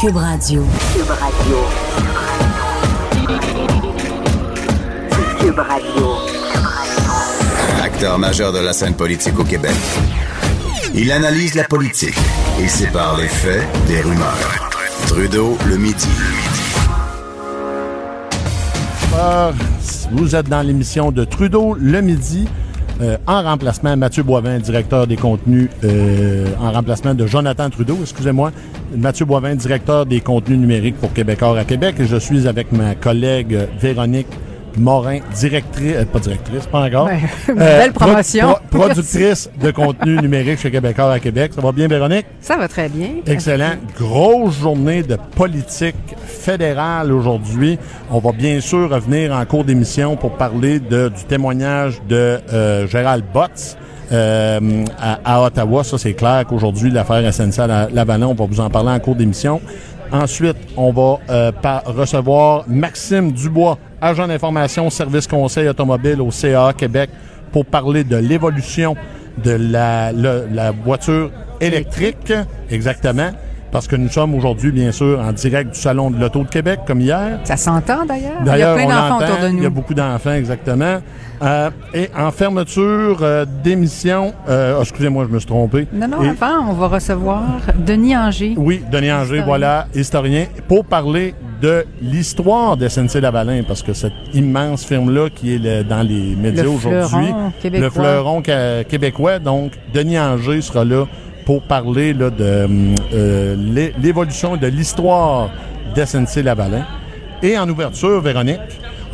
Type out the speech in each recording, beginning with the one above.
Cube Radio. Cube Radio. Cube Radio. Acteur majeur de la scène politique au Québec. Il analyse la politique et sépare les faits des rumeurs. Trudeau le midi. Ah, Vous êtes dans l'émission de Trudeau le midi. Euh, en remplacement, Mathieu Boivin, directeur des contenus, euh, en remplacement de Jonathan Trudeau, excusez-moi. Mathieu Boivin, directeur des contenus numériques pour Québécois à Québec. Je suis avec ma collègue euh, Véronique Morin, directrice, euh, pas directrice, pas encore. Ouais, Euh, belle pro- promotion. pro- productrice de contenu numérique chez Québécois à Québec. Ça va bien, Véronique? Ça va très bien. Excellent. Grosse journée de politique fédérale aujourd'hui. On va bien sûr revenir en cours d'émission pour parler de, du témoignage de euh, Gérald Botts. euh, à, à Ottawa, ça c'est clair qu'aujourd'hui l'affaire SNC à Lavalin, on va vous en parler en cours d'émission. Ensuite, on va euh, recevoir Maxime Dubois, agent d'information, service conseil automobile au CA Québec, pour parler de l'évolution de la, la voiture électrique, exactement, parce que nous sommes aujourd'hui, bien sûr, en direct du Salon de l'Auto de Québec, comme hier. Ça s'entend d'ailleurs. Il y a D'ailleurs, plein d'enfants autour de il y a nous. beaucoup d'enfants, exactement. Euh, et en fermeture euh, d'émission, euh, oh, excusez-moi, je me suis trompé. Non, non, Et- avant, on va recevoir Denis Anger. oui, Denis Anger, Historien. voilà, historien, pour parler de l'histoire de SNC-Lavalin, parce que cette immense firme-là qui est le- dans les médias Le aujourd'hui, fleuron québécois. le fleuron québécois, donc Denis Anger sera là pour parler de euh, l'é- l'évolution de l'histoire d'SNC-Lavalin. Et en ouverture, Véronique,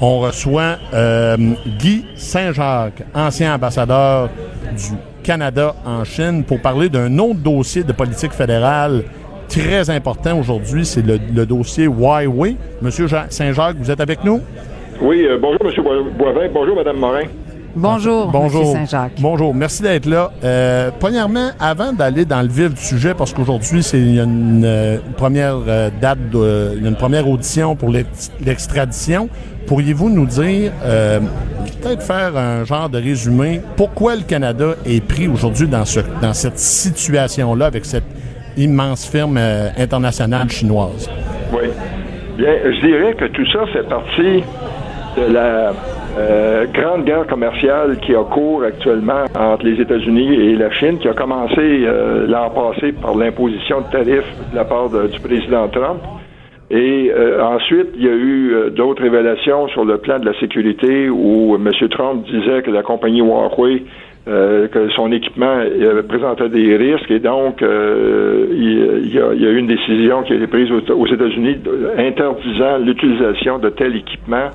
on reçoit euh, Guy Saint-Jacques, ancien ambassadeur du Canada en Chine, pour parler d'un autre dossier de politique fédérale très important aujourd'hui. C'est le, dossier Huawei. Monsieur Saint-Jacques, vous êtes avec nous? Oui, euh, bonjour M. Boi- Boivin, bonjour Mme Morin. Bonjour, Bonjour. Saint-Jacques. Bonjour, merci d'être là. Euh, premièrement, avant d'aller dans le vif du sujet, parce qu'aujourd'hui, c'est il y a une, euh, une première euh, date, de, il y a une première audition pour l'ex- l'extradition, pourriez-vous nous dire, euh, peut-être faire un genre de résumé, pourquoi le Canada est pris aujourd'hui dans, ce, dans cette situation-là avec cette immense firme euh, internationale chinoise? Oui. Bien, je dirais que tout ça fait partie de la euh, grande guerre commerciale qui a cours actuellement entre les États-Unis et la Chine, qui a commencé euh, l'an passé par l'imposition de tarifs de la part du président Trump. Et euh, ensuite, il y a eu euh, d'autres révélations sur le plan de la sécurité où M. Trump disait que la compagnie Huawei, euh, que son équipement présentait des risques et donc il, y a, il y a eu une décision qui a été prise aux, États-Unis interdisant l'utilisation de tel équipement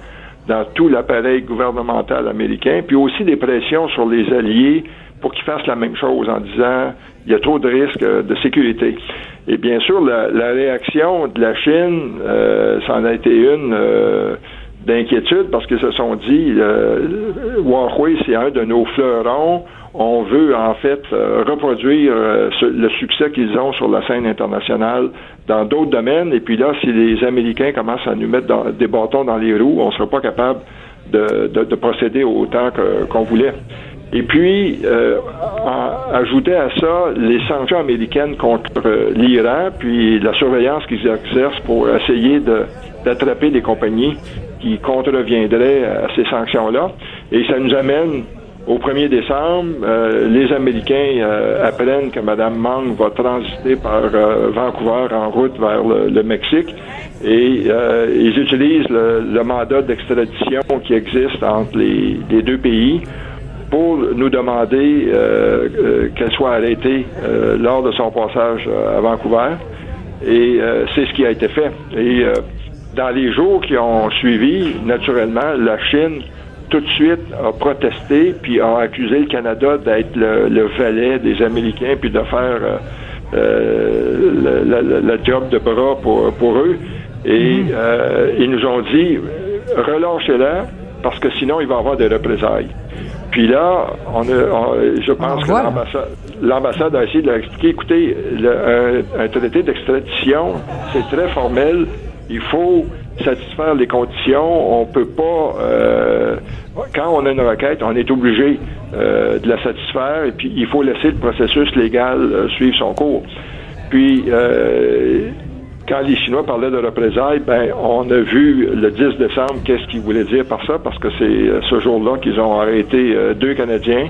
dans tout l'appareil gouvernemental américain, puis aussi des pressions sur les alliés pour qu'ils fassent la même chose en disant il y a trop de risques euh, de sécurité. Et bien sûr, la, la réaction de la Chine, euh, ça en a été une euh, d'inquiétude parce qu'ils se sont dit euh, Huawei, c'est un de nos fleurons. On veut en fait euh, reproduire euh, le succès qu'ils ont sur la scène internationale dans d'autres domaines. Et puis là, si les Américains commencent à nous mettre des bâtons dans les roues, on ne sera pas capable de, de- de procéder autant qu'on voulait. Et puis, euh, ajouter à ça les sanctions américaines contre euh, l'Iran, puis la surveillance qu'ils exercent pour essayer d'attraper des compagnies qui contreviendraient à ces sanctions-là. Et ça nous amène au 1er décembre. Euh, les Américains euh, apprennent que Mme Mang va transiter par euh, Vancouver en route vers le, Mexique. Et ils utilisent le, mandat d'extradition qui existe entre les, les deux pays pour nous demander qu'elle soit arrêtée lors de son passage à Vancouver. Et c'est ce qui a été fait. Et dans les jours qui ont suivi, naturellement, la Chine tout de suite a protesté puis a accusé le Canada d'être le, le valet des Américains puis de faire euh, euh, la, la- la job de bras pour, pour eux. Et euh, ils nous ont dit, relâchez-la, parce que sinon, il va y avoir des représailles. Puis là, on a, on- je pense que l'ambassade, l'ambassade a essayé de leur expliquer, écoutez, le- un, un traité d'extradition, c'est très formel. Il faut satisfaire les conditions. On peut pas, euh, quand on a une requête, on est obligé euh, de la satisfaire et puis il faut laisser le processus légal euh, suivre son cours. Puis, quand les Chinois parlaient de représailles, ben, on a vu le 10 décembre qu'est-ce qu'ils voulaient dire par ça, parce que c'est ce jour-là qu'ils ont arrêté deux Canadiens,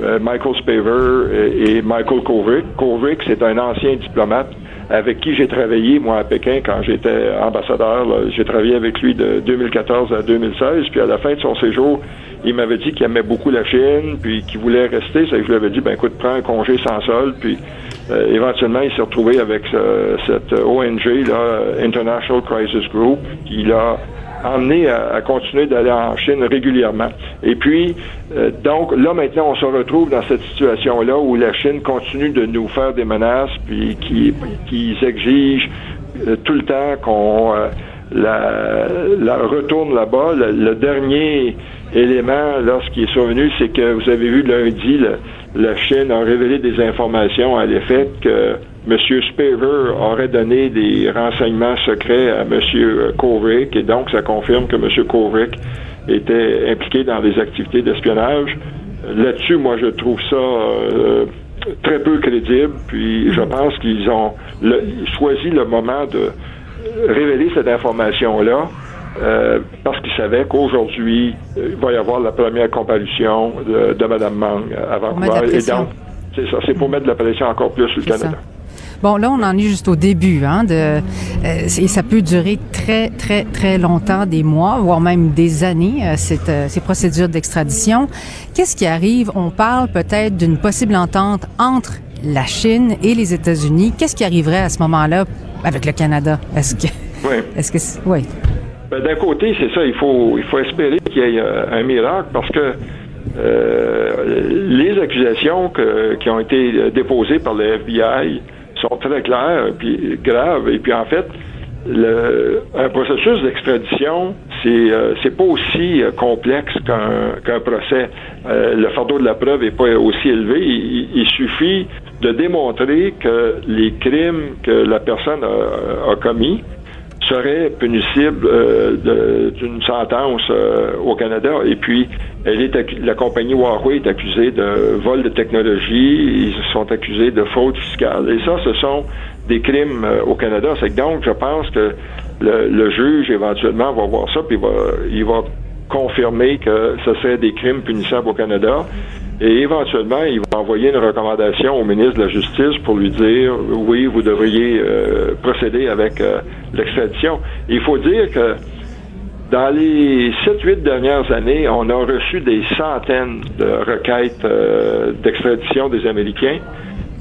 Michael Spaver et Michael Kovic. Kovic, c'est un ancien diplomate avec qui j'ai travaillé, moi, à Pékin, quand j'étais ambassadeur. J'ai travaillé avec lui de 2014 à 2016, puis à la fin de son séjour, il m'avait dit qu'il aimait beaucoup la Chine, puis qu'il voulait rester. Ça, je lui avais dit, ben écoute, prends un congé sans solde, puis euh, éventuellement, il s'est retrouvé avec euh, cette ONG, là, International Crisis Group, qui l'a emmené à, continuer d'aller en Chine régulièrement. Et puis, euh, donc, là, maintenant, on se retrouve dans cette situation-là où la Chine continue de nous faire des menaces, puis qui, qui exigent euh, tout le temps qu'on euh, la, la retourne là-bas. Le, dernier élément, qui est survenu, c'est que vous avez vu lundi, la Chine a révélé des informations à l'effet que M. Spaver aurait donné des renseignements secrets à M. Kovic, et donc ça confirme que M. Kovic était impliqué dans des activités d'espionnage. Là-dessus, moi, je trouve ça euh, très peu crédible, puis je pense qu'ils ont le- choisi le moment de révéler cette information-là euh, parce qu'ils savaient qu'aujourd'hui, euh, il va y avoir la première comparution de, de Mme Mang à Vancouver. Et donc, c'est ça, c'est pour mettre de la pression encore plus sur le ça. Bon, là, on en est juste au début, hein, de, euh, et ça peut durer très, très, très longtemps, des mois, voire même des années, euh, cette, euh, ces procédures d'extradition. Qu'est-ce qui arrive? On parle peut-être d'une possible entente entre la Chine et les États-Unis. Qu'est-ce qui arriverait à ce moment-là avec le Canada? Est-ce que, Oui. est-ce que, oui. Ben, D'un côté, c'est ça, il faut, il faut espérer qu'il y ait un miracle parce que euh, les accusations que- qui ont été déposées par le FBI sont très claires puis graves. Et puis en fait, le, un processus d'extradition, c'est euh, c'est pas aussi euh, complexe qu'un procès. Euh, le fardeau de la preuve est pas aussi élevé. Il, suffit de démontrer que les crimes que la personne a commis serait punissible euh, d'une sentence euh, au Canada. Et puis, elle est la compagnie Huawei est accusée de vol de technologie, ils sont accusés de fraude fiscale. Et ça, ce sont des crimes euh, au Canada. C'est donc, je pense que le, juge, éventuellement, va voir ça, puis va, il va confirmer que ce serait des crimes punissables au Canada. Et éventuellement, il va envoyer une recommandation au ministre de la Justice pour lui dire oui, vous devriez euh, procéder avec euh, l'extradition. Il faut dire que dans les 7-8 dernières années, on a reçu des centaines de requêtes euh, d'extradition des Américains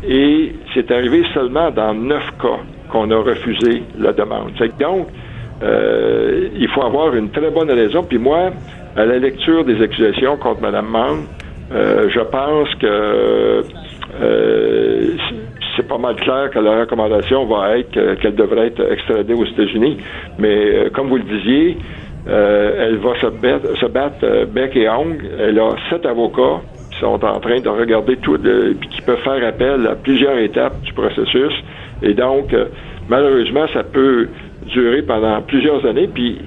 et c'est arrivé seulement dans 9 cas qu'on a refusé la demande. Donc, il faut avoir une très bonne raison. Puis moi, à la lecture des accusations contre Mme Mann, euh, je pense que euh, c'est pas mal clair que la recommandation va être que- qu'elle devrait être extradée aux États-Unis. Mais euh, comme vous le disiez, elle va se battre, se battre bec et ongle. Elle a sept avocats qui sont en train de regarder tout, de, qui peuvent faire appel à plusieurs étapes du processus. Et donc, malheureusement, ça peut durer pendant plusieurs années. Puis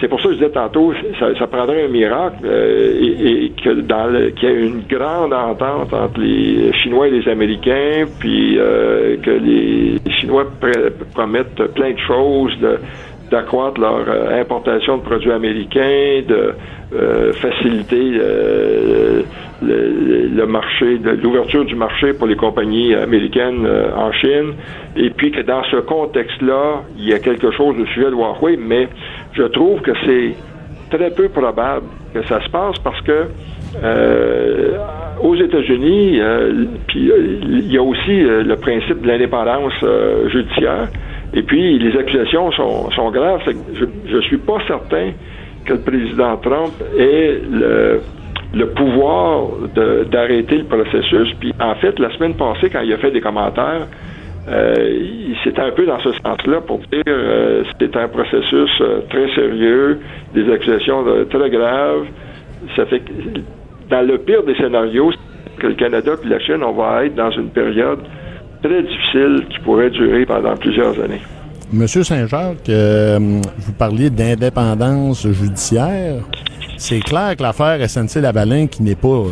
c'est pour ça que je disais tantôt, ça, prendrait un miracle euh, et, et que dans qu'il y ait une grande entente entre les Chinois et les Américains, puis euh, que les Chinois pr- promettent plein de choses, d'accroître leur euh, importation de produits américains, de euh, faciliter euh, le, le marché, l'ouverture du marché pour les compagnies américaines en Chine, et puis que dans ce contexte-là, il y a quelque chose au sujet de Huawei, mais je trouve que c'est très peu probable que ça se passe parce que euh, aux États-Unis, euh, puis euh, il y a aussi le principe de l'indépendance judiciaire. Et puis les accusations sont, graves. Je ne suis pas certain que le président Trump ait le, le pouvoir d'arrêter le processus. Puis en fait, la semaine passée, quand il a fait des commentaires, euh, c'est un peu dans ce sens-là pour dire euh, c'est un processus euh, très sérieux, des accusations très graves. Ça fait que, dans le pire des scénarios, que le Canada et la Chine, on va être dans une période très difficile qui pourrait durer pendant plusieurs années. Monsieur Saint-Jacques, euh, vous parliez d'indépendance judiciaire. C'est clair que l'affaire SNC-Lavalin, qui n'est pas euh,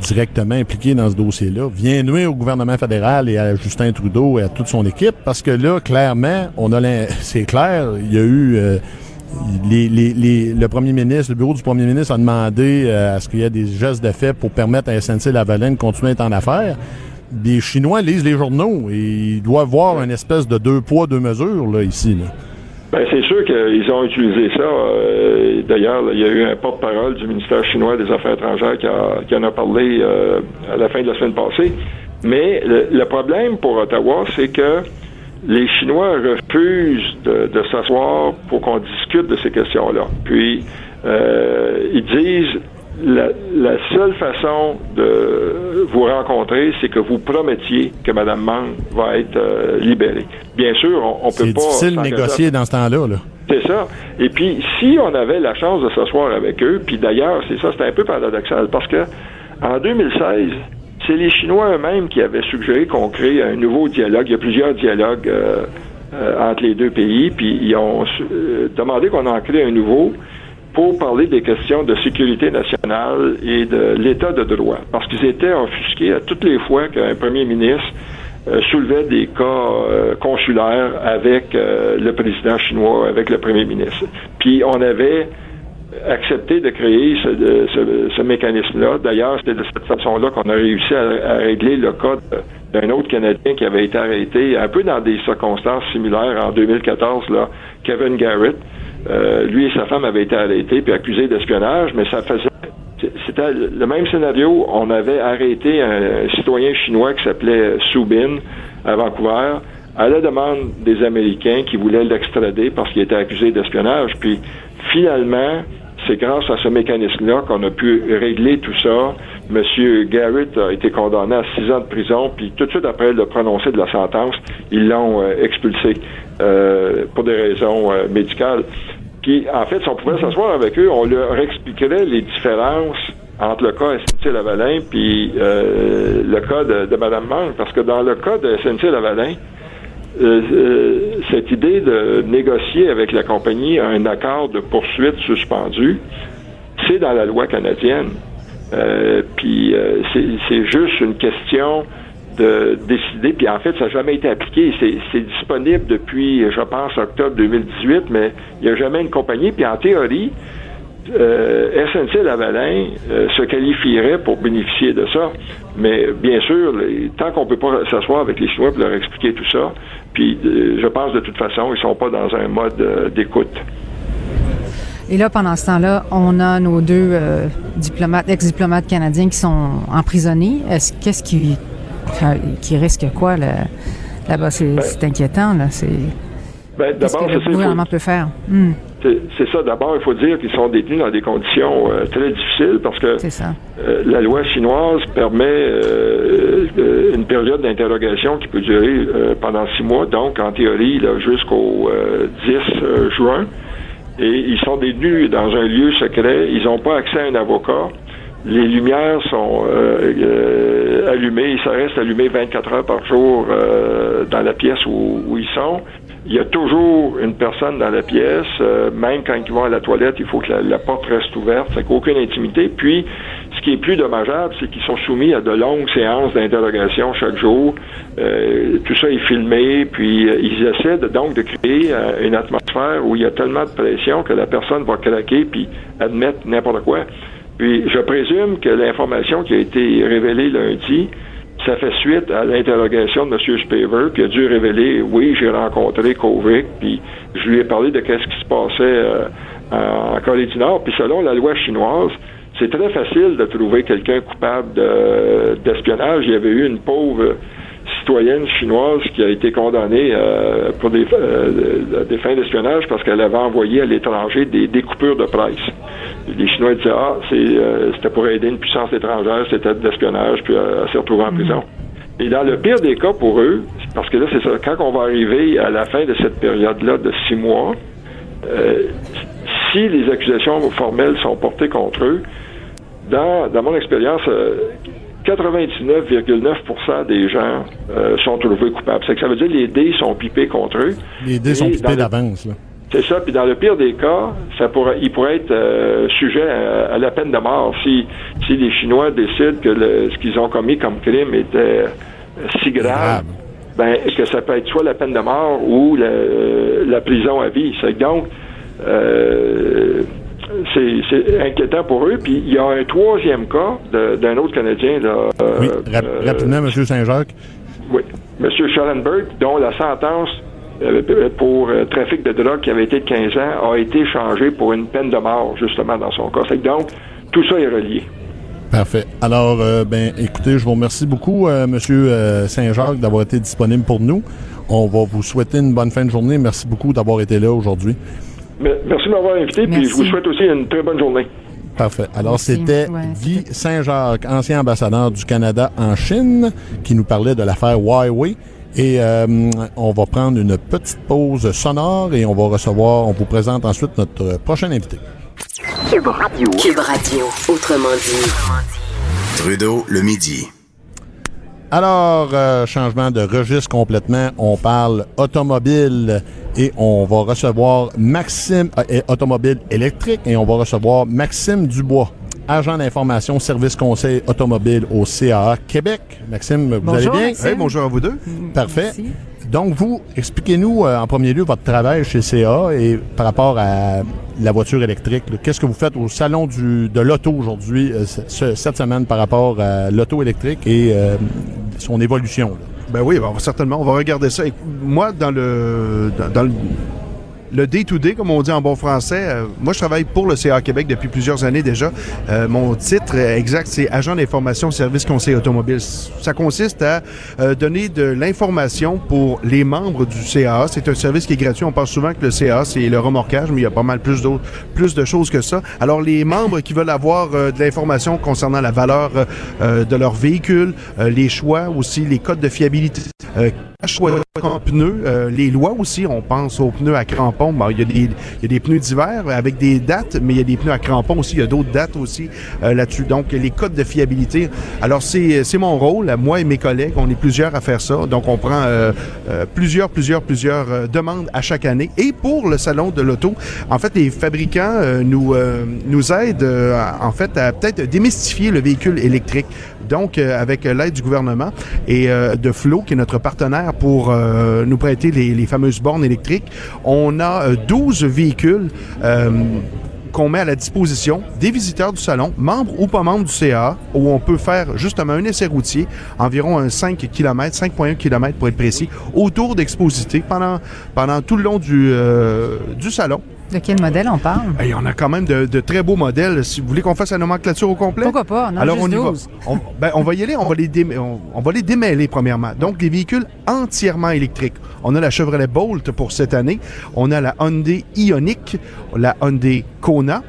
directement impliquée dans ce dossier-là, vient nuire au gouvernement fédéral et à Justin Trudeau et à toute son équipe, parce que là, clairement, on a c'est clair, il y a eu... euh, les- le premier ministre, le bureau du premier ministre a demandé euh, à ce qu'il y ait des gestes de fait pour permettre à SNC-Lavalin de continuer à être en affaires. Les Chinois lisent les journaux et ils doivent voir une espèce de deux poids, deux mesures là, ici. Ben, c'est sûr qu'ils ont utilisé ça. Euh, D'ailleurs, il y a eu un porte-parole du ministère chinois des Affaires étrangères qui, en a parlé euh, à la fin de la semaine passée. Mais le, le problème pour Ottawa, c'est que les Chinois refusent de, de s'asseoir pour qu'on discute de ces questions-là. Puis, euh, ils disent la, la seule façon de vous rencontrer, c'est que vous promettiez que Mme Mang va être euh, libérée. Bien sûr, on, on peut C'est pas difficile de négocier dans ce temps-là. Là. c'est ça. Et puis, si on avait la chance de s'asseoir avec eux, puis d'ailleurs, c'est ça, c'est un peu paradoxal, parce que en 2016, c'est les Chinois eux-mêmes qui avaient suggéré qu'on crée un nouveau dialogue. Il y a plusieurs dialogues euh, euh, entre les deux pays, puis ils ont euh, demandé qu'on en crée un nouveau pour parler des questions de sécurité nationale et de l'état de droit. Parce qu'ils étaient offusqués à toutes les fois qu'un premier ministre euh, soulevait des cas euh, consulaires avec euh, le président chinois, avec le premier ministre. Puis on avait accepté de créer ce, mécanisme-là. D'ailleurs, c'était de cette façon-là qu'on a réussi à, régler le cas d'un autre Canadien qui avait été arrêté un peu dans des circonstances similaires en 2014, là, Kevin Garrett. Euh, lui et sa femme avaient été arrêtés puis accusés d'espionnage, mais ça faisait c'était le même scénario. On avait arrêté un citoyen chinois qui s'appelait Su Bin à Vancouver à la demande des Américains qui voulaient l'extrader parce qu'il était accusé d'espionnage. Puis finalement, c'est grâce à ce mécanisme-là qu'on a pu régler tout ça. Monsieur Garrett a été condamné à six ans de prison, puis tout de suite après le prononcé de la sentence, ils l'ont euh, expulsé euh, pour des raisons médicales. Puis, en fait, si on pouvait s'asseoir avec eux, on leur expliquerait les différences entre le cas SNC-Lavalin puis euh, le cas de, Mme Mang. Parce que dans le cas de SNC-Lavalin, euh, euh, cette idée de négocier avec la compagnie un accord de poursuite suspendu, c'est dans la loi canadienne. Puis c'est juste une question de décider. Puis en fait, ça n'a jamais été appliqué. C'est disponible depuis, je pense, octobre 2018, mais il n'y a jamais une compagnie. Puis en théorie, euh, SNC Lavalin euh, se qualifierait pour bénéficier de ça. Mais bien sûr, tant qu'on peut pas s'asseoir avec les Chinois pour leur expliquer tout ça, puis euh, je pense de toute façon, ils sont pas dans un mode d'écoute. Et là, pendant ce temps-là, on a nos deux diplomates, ex-diplomates canadiens qui sont emprisonnés. Est-ce qu'est-ce qui, qui risque quoi là, là-bas C'est c'est inquiétant là. C'est Ben, d'abord, que c'est le ça, il faut- gouvernement peut faire? Hmm, C'est ça. D'abord, il faut dire qu'ils sont détenus dans des conditions euh, très difficiles parce que euh, la loi chinoise permet euh, une période d'interrogation qui peut durer pendant six mois, donc en théorie là, jusqu'au euh, 10 euh, juin. Et ils sont détenus dans un lieu secret. Ils n'ont pas accès à un avocat. Les lumières sont euh, euh, allumées. Ça reste allumé 24 heures par jour euh, dans la pièce où, où ils sont. Il y a toujours une personne dans la pièce. euh, même quand ils vont à la toilette, il faut que la, porte reste ouverte. Ça aucune intimité. Puis, ce qui est plus dommageable, c'est qu'ils sont soumis à de longues séances d'interrogation chaque jour. Euh, tout ça est filmé, puis euh, ils essaient de- donc de créer une atmosphère où il y a tellement de pression que la personne va craquer puis admettre n'importe quoi. Puis je présume que l'information qui a été révélée lundi, ça fait suite à l'interrogation de M. Spaver, il a dû révéler, oui, j'ai rencontré Kovic, puis je lui ai parlé de qu'est-ce qui se passait euh, en Corée du Nord, puis selon la loi chinoise, c'est très facile de trouver quelqu'un coupable de- d'espionnage. Il y avait eu une pauvre citoyenne chinoise qui a été condamnée euh, pour des, euh, des fins d'espionnage parce qu'elle avait envoyé à l'étranger des découpures de presse. Les Chinois disaient ah c'est euh, c'était pour aider une puissance étrangère, c'était de l'espionnage, puis euh, elle s'est retrouvée en prison. Et dans le pire des cas pour eux, parce que là, c'est ça, quand on va arriver à la fin de cette période-là de six mois, euh, si les accusations formelles sont portées contre eux, dans, dans mon expérience, euh, 99,9% des gens euh, sont trouvés coupables. C'est que ça veut dire que les dés sont pipés contre eux. Les dés sont Et pipés d'avance. là. C'est ça. Puis dans le pire des cas, ça pourrait, il pourrait être euh, sujet à, à la peine de mort si, si les Chinois décident que le- ce qu'ils ont commis comme crime était euh, si grave. Ben, que ça peut être soit la peine de mort ou la, la prison à vie. Donc, euh, c'est inquiétant pour eux. Puis il y a un troisième cas d'un autre Canadien. Là, euh, Oui, rap- euh, rapidement, M. Saint-Jacques. oui. M. Schellenberg, dont la sentence euh, pour euh, trafic de drogue qui avait été de 15 ans a été changée pour une peine de mort, justement, dans son cas. Donc, tout ça est relié. Parfait. Alors, euh, ben, écoutez, je vous remercie beaucoup, euh, Monsieur euh, Saint-Jacques, d'avoir été disponible pour nous. On va vous souhaiter une bonne fin de journée. Merci beaucoup d'avoir été là aujourd'hui. Merci de m'avoir invité, puis Merci. je vous souhaite aussi une très bonne journée. Parfait. Alors, c'était Ouais, Guy Saint-Jacques, ancien ambassadeur du Canada en Chine, qui nous parlait de l'affaire Huawei. Et euh, on va prendre une petite pause sonore et on va recevoir, on vous présente ensuite notre prochain invité. Cube Radio. Cube Radio, autrement dit. Trudeau, le midi. Alors, euh, changement de registre complètement. On parle automobile et on va recevoir Maxime, euh, automobile électrique et on va recevoir Maxime Dubois, agent d'information service conseil automobile au CAA Québec. Maxime, vous Bonjour, allez bien? Maxime. Hey, bonjour à vous deux. Parfait. Merci. Donc, vous, expliquez-nous euh, en premier lieu votre travail chez CA et par rapport à la voiture électrique. Qu'est-ce que vous faites au salon du, de l'auto aujourd'hui, euh, ce- cette semaine, par rapport à l'auto électrique et euh, son évolution? là? Ben oui, ben, certainement, on va regarder ça. Et moi, dans le dans, dans le le day-to-day, comme on dit en bon français, euh, moi, je travaille pour le CA Québec depuis plusieurs années déjà. Euh, mon titre exact, c'est agent d'information service conseil automobile. Ça consiste à euh, donner de l'information pour les membres du CA. C'est un service qui est gratuit. On pense souvent que le CA, c'est le remorquage, mais il y a pas mal plus plus de choses que ça. Alors, les membres qui veulent avoir euh, de l'information concernant la valeur euh, de leur véhicule, les choix aussi, les codes de fiabilité, choix en pneus, euh, les lois aussi, on pense aux pneus à crampons. Bon, il, y a des, il y a des pneus d'hiver avec des dates, mais il y a des pneus à crampons aussi, il y a d'autres dates aussi euh, là-dessus. Donc, les codes de fiabilité. Alors, c'est mon rôle, moi et mes collègues, on est plusieurs à faire ça. Donc, on prend euh, euh, plusieurs, plusieurs, plusieurs euh, demandes à chaque année. Et pour le salon de l'auto, en fait, les fabricants euh, nous, nous aident, en fait, à peut-être démystifier le véhicule électrique. Donc, avec l'aide du gouvernement et de Flo, qui est notre partenaire pour euh, nous prêter les, fameuses bornes électriques, on a euh, 12 véhicules euh, qu'on met à la disposition des visiteurs du salon, membres ou pas membres du CA, où on peut faire justement un essai routier, environ un 5 km, 5,1 km pour être précis, autour d'Exposité pendant, tout le long euh, du salon. De quel modèle on parle? Et on a quand même de, de très beaux modèles. Si vous voulez qu'on fasse la nomenclature au complet? Pourquoi pas? Non, Alors juste on y 12. va. On, ben, on va y aller, on va, les dé- on, on va les démêler premièrement. Donc les véhicules entièrement électriques. On a la Chevrolet Bolt pour cette année. On a la Hyundai Ioniq, la Hyundai Kona,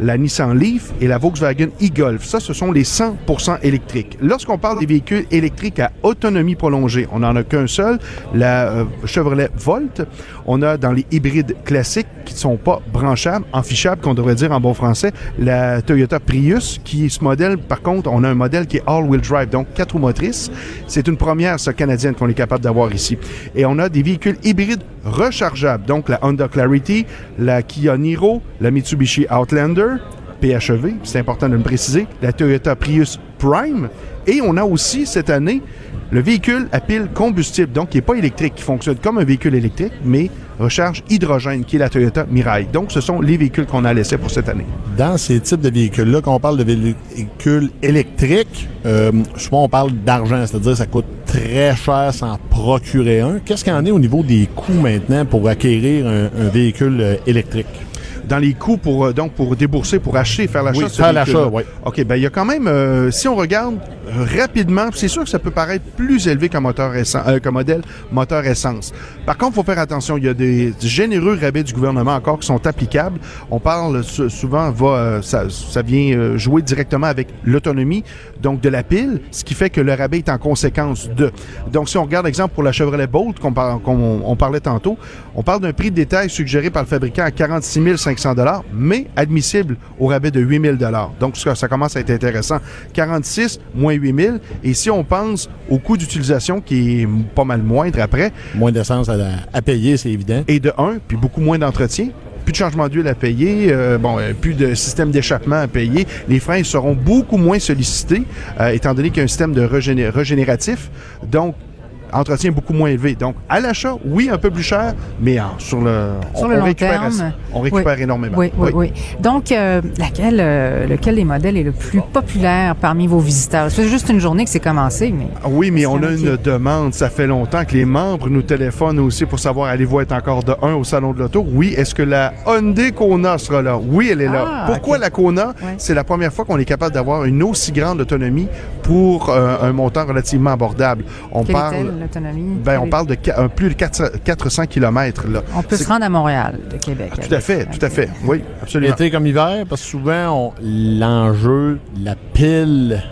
la Nissan Leaf et la Volkswagen e-Golf. Ça, ce sont les 100% électriques. Lorsqu'on parle des véhicules électriques à autonomie prolongée, on n'en a qu'un seul, la euh, Chevrolet Volt. On a dans les hybrides classiques qui ne sont pas branchables, enfichables, qu'on devrait dire en bon français, la Toyota Prius, qui ce modèle, par contre, on a un modèle qui est all-wheel drive, donc quatre motrices. C'est une première, ça, canadienne, qu'on est capable d'avoir ici. Et on a des véhicules hybrides rechargeables, donc la Honda Clarity, la Kia Niro, la Mitsubishi Outlander, PHEV, c'est important de le préciser, la Toyota Prius Prime, et on a aussi cette année le véhicule à pile combustible, donc qui n'est pas électrique, qui fonctionne comme un véhicule électrique, mais recharge hydrogène, qui est la Toyota Mirai. Donc, ce sont les véhicules qu'on a laissés pour cette année. Dans ces types de véhicules-là, quand on parle de véhicules électriques, euh, souvent on parle d'argent, c'est-à-dire ça coûte très cher s'en procurer un. Qu'est-ce qu'il en est au niveau des coûts maintenant pour acquérir un, un véhicule euh, électrique? Dans les coûts pour, euh, donc, pour débourser, pour acheter, faire l'achat Oui, faire l'achat, oui. OK, ben il y a quand même, euh, si on regarde euh, rapidement, c'est sûr que ça peut paraître plus élevé qu'un moteur essence, euh, qu'un modèle moteur essence. Par contre, il faut faire attention, il y a des généreux rabais du gouvernement encore qui sont applicables. On parle sou- souvent, va, ça, ça vient jouer directement avec l'autonomie, donc de la pile, ce qui fait que le rabais est en conséquence de. Donc, si on regarde, exemple, pour la Chevrolet Bolt qu'on par- qu'on- on parlait tantôt, on parle d'un prix de détail suggéré par le fabricant à 46 500 mais admissible au rabais de 8 000 Donc, ça, commence à être intéressant. 46 moins 8 000 Et si on pense au coût d'utilisation qui est pas mal moindre après, Moins d'essence à, à payer, c'est évident. et de 1, puis beaucoup moins d'entretien, plus de changement d'huile à payer, euh, bon, euh, plus de système d'échappement à payer. Les freins seront beaucoup moins sollicités, euh, étant donné qu'il y a un système de régéné- régénératif. Donc, entretien beaucoup moins élevé. Donc, à l'achat, oui, un peu plus cher, mais en- sur le, Sur on, le on long récupère, terme. assez- on récupère Oui. énormément. Oui, oui, oui. Donc, euh, laquelle, euh, lequel des modèles est le plus populaire parmi vos visiteurs? C'est juste une journée que c'est commencé, mais Ah Oui, mais on a une demande. Ça fait longtemps que les membres nous téléphonent aussi pour savoir allez-vous être encore de 1 au Salon de l'Auto? Oui, est-ce que la Hyundai Kona sera là? Oui, elle est là. Ah, Pourquoi la Kona? Ouais. C'est la première fois qu'on est capable d'avoir une aussi grande autonomie pour euh, un montant relativement abordable. On quelle parle, l'autonomie? ben, on parle de un plus de 400 400 km. Là. On peut se rendre à Montréal, de Québec. Tout à fait, tout à fait. Oui, absolument. Été comme hiver, parce que souvent, on- l'enjeu, la pile,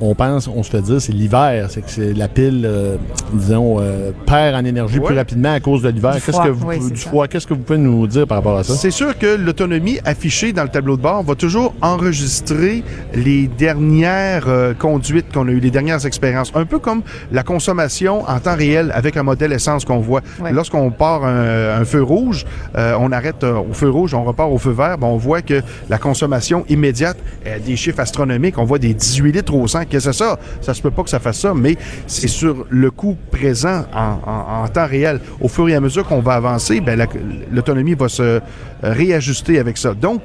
on pense, on se fait dire, c'est l'hiver. C'est que c'est la pile, euh, disons, euh, perd en énergie Ouais. plus rapidement à cause de l'hiver. Qu'est-ce que vous, oui, du ça. froid, qu'est-ce que vous pouvez nous dire par rapport à ça? C'est sûr que l'autonomie affichée dans le tableau de bord va toujours enregistrer les dernières euh, conduites qu'on a eues, les dernières expériences. Un peu comme la consommation en temps réel avec un modèle essence qu'on voit. Ouais. Lorsqu'on part un, un feu rouge, euh, on arrête euh, au feu rouge, on repart au feu vert, ben, on voit que la consommation immédiate a des chiffres astronomiques. On voit des 18 litres au 100. Que c'est ça? Ça se peut pas que ça fasse ça, mais c'est sur le coût présent en, en- temps réel. Au fur et à mesure qu'on va avancer, ben, la- l'autonomie va se euh, réajuster avec ça. Donc,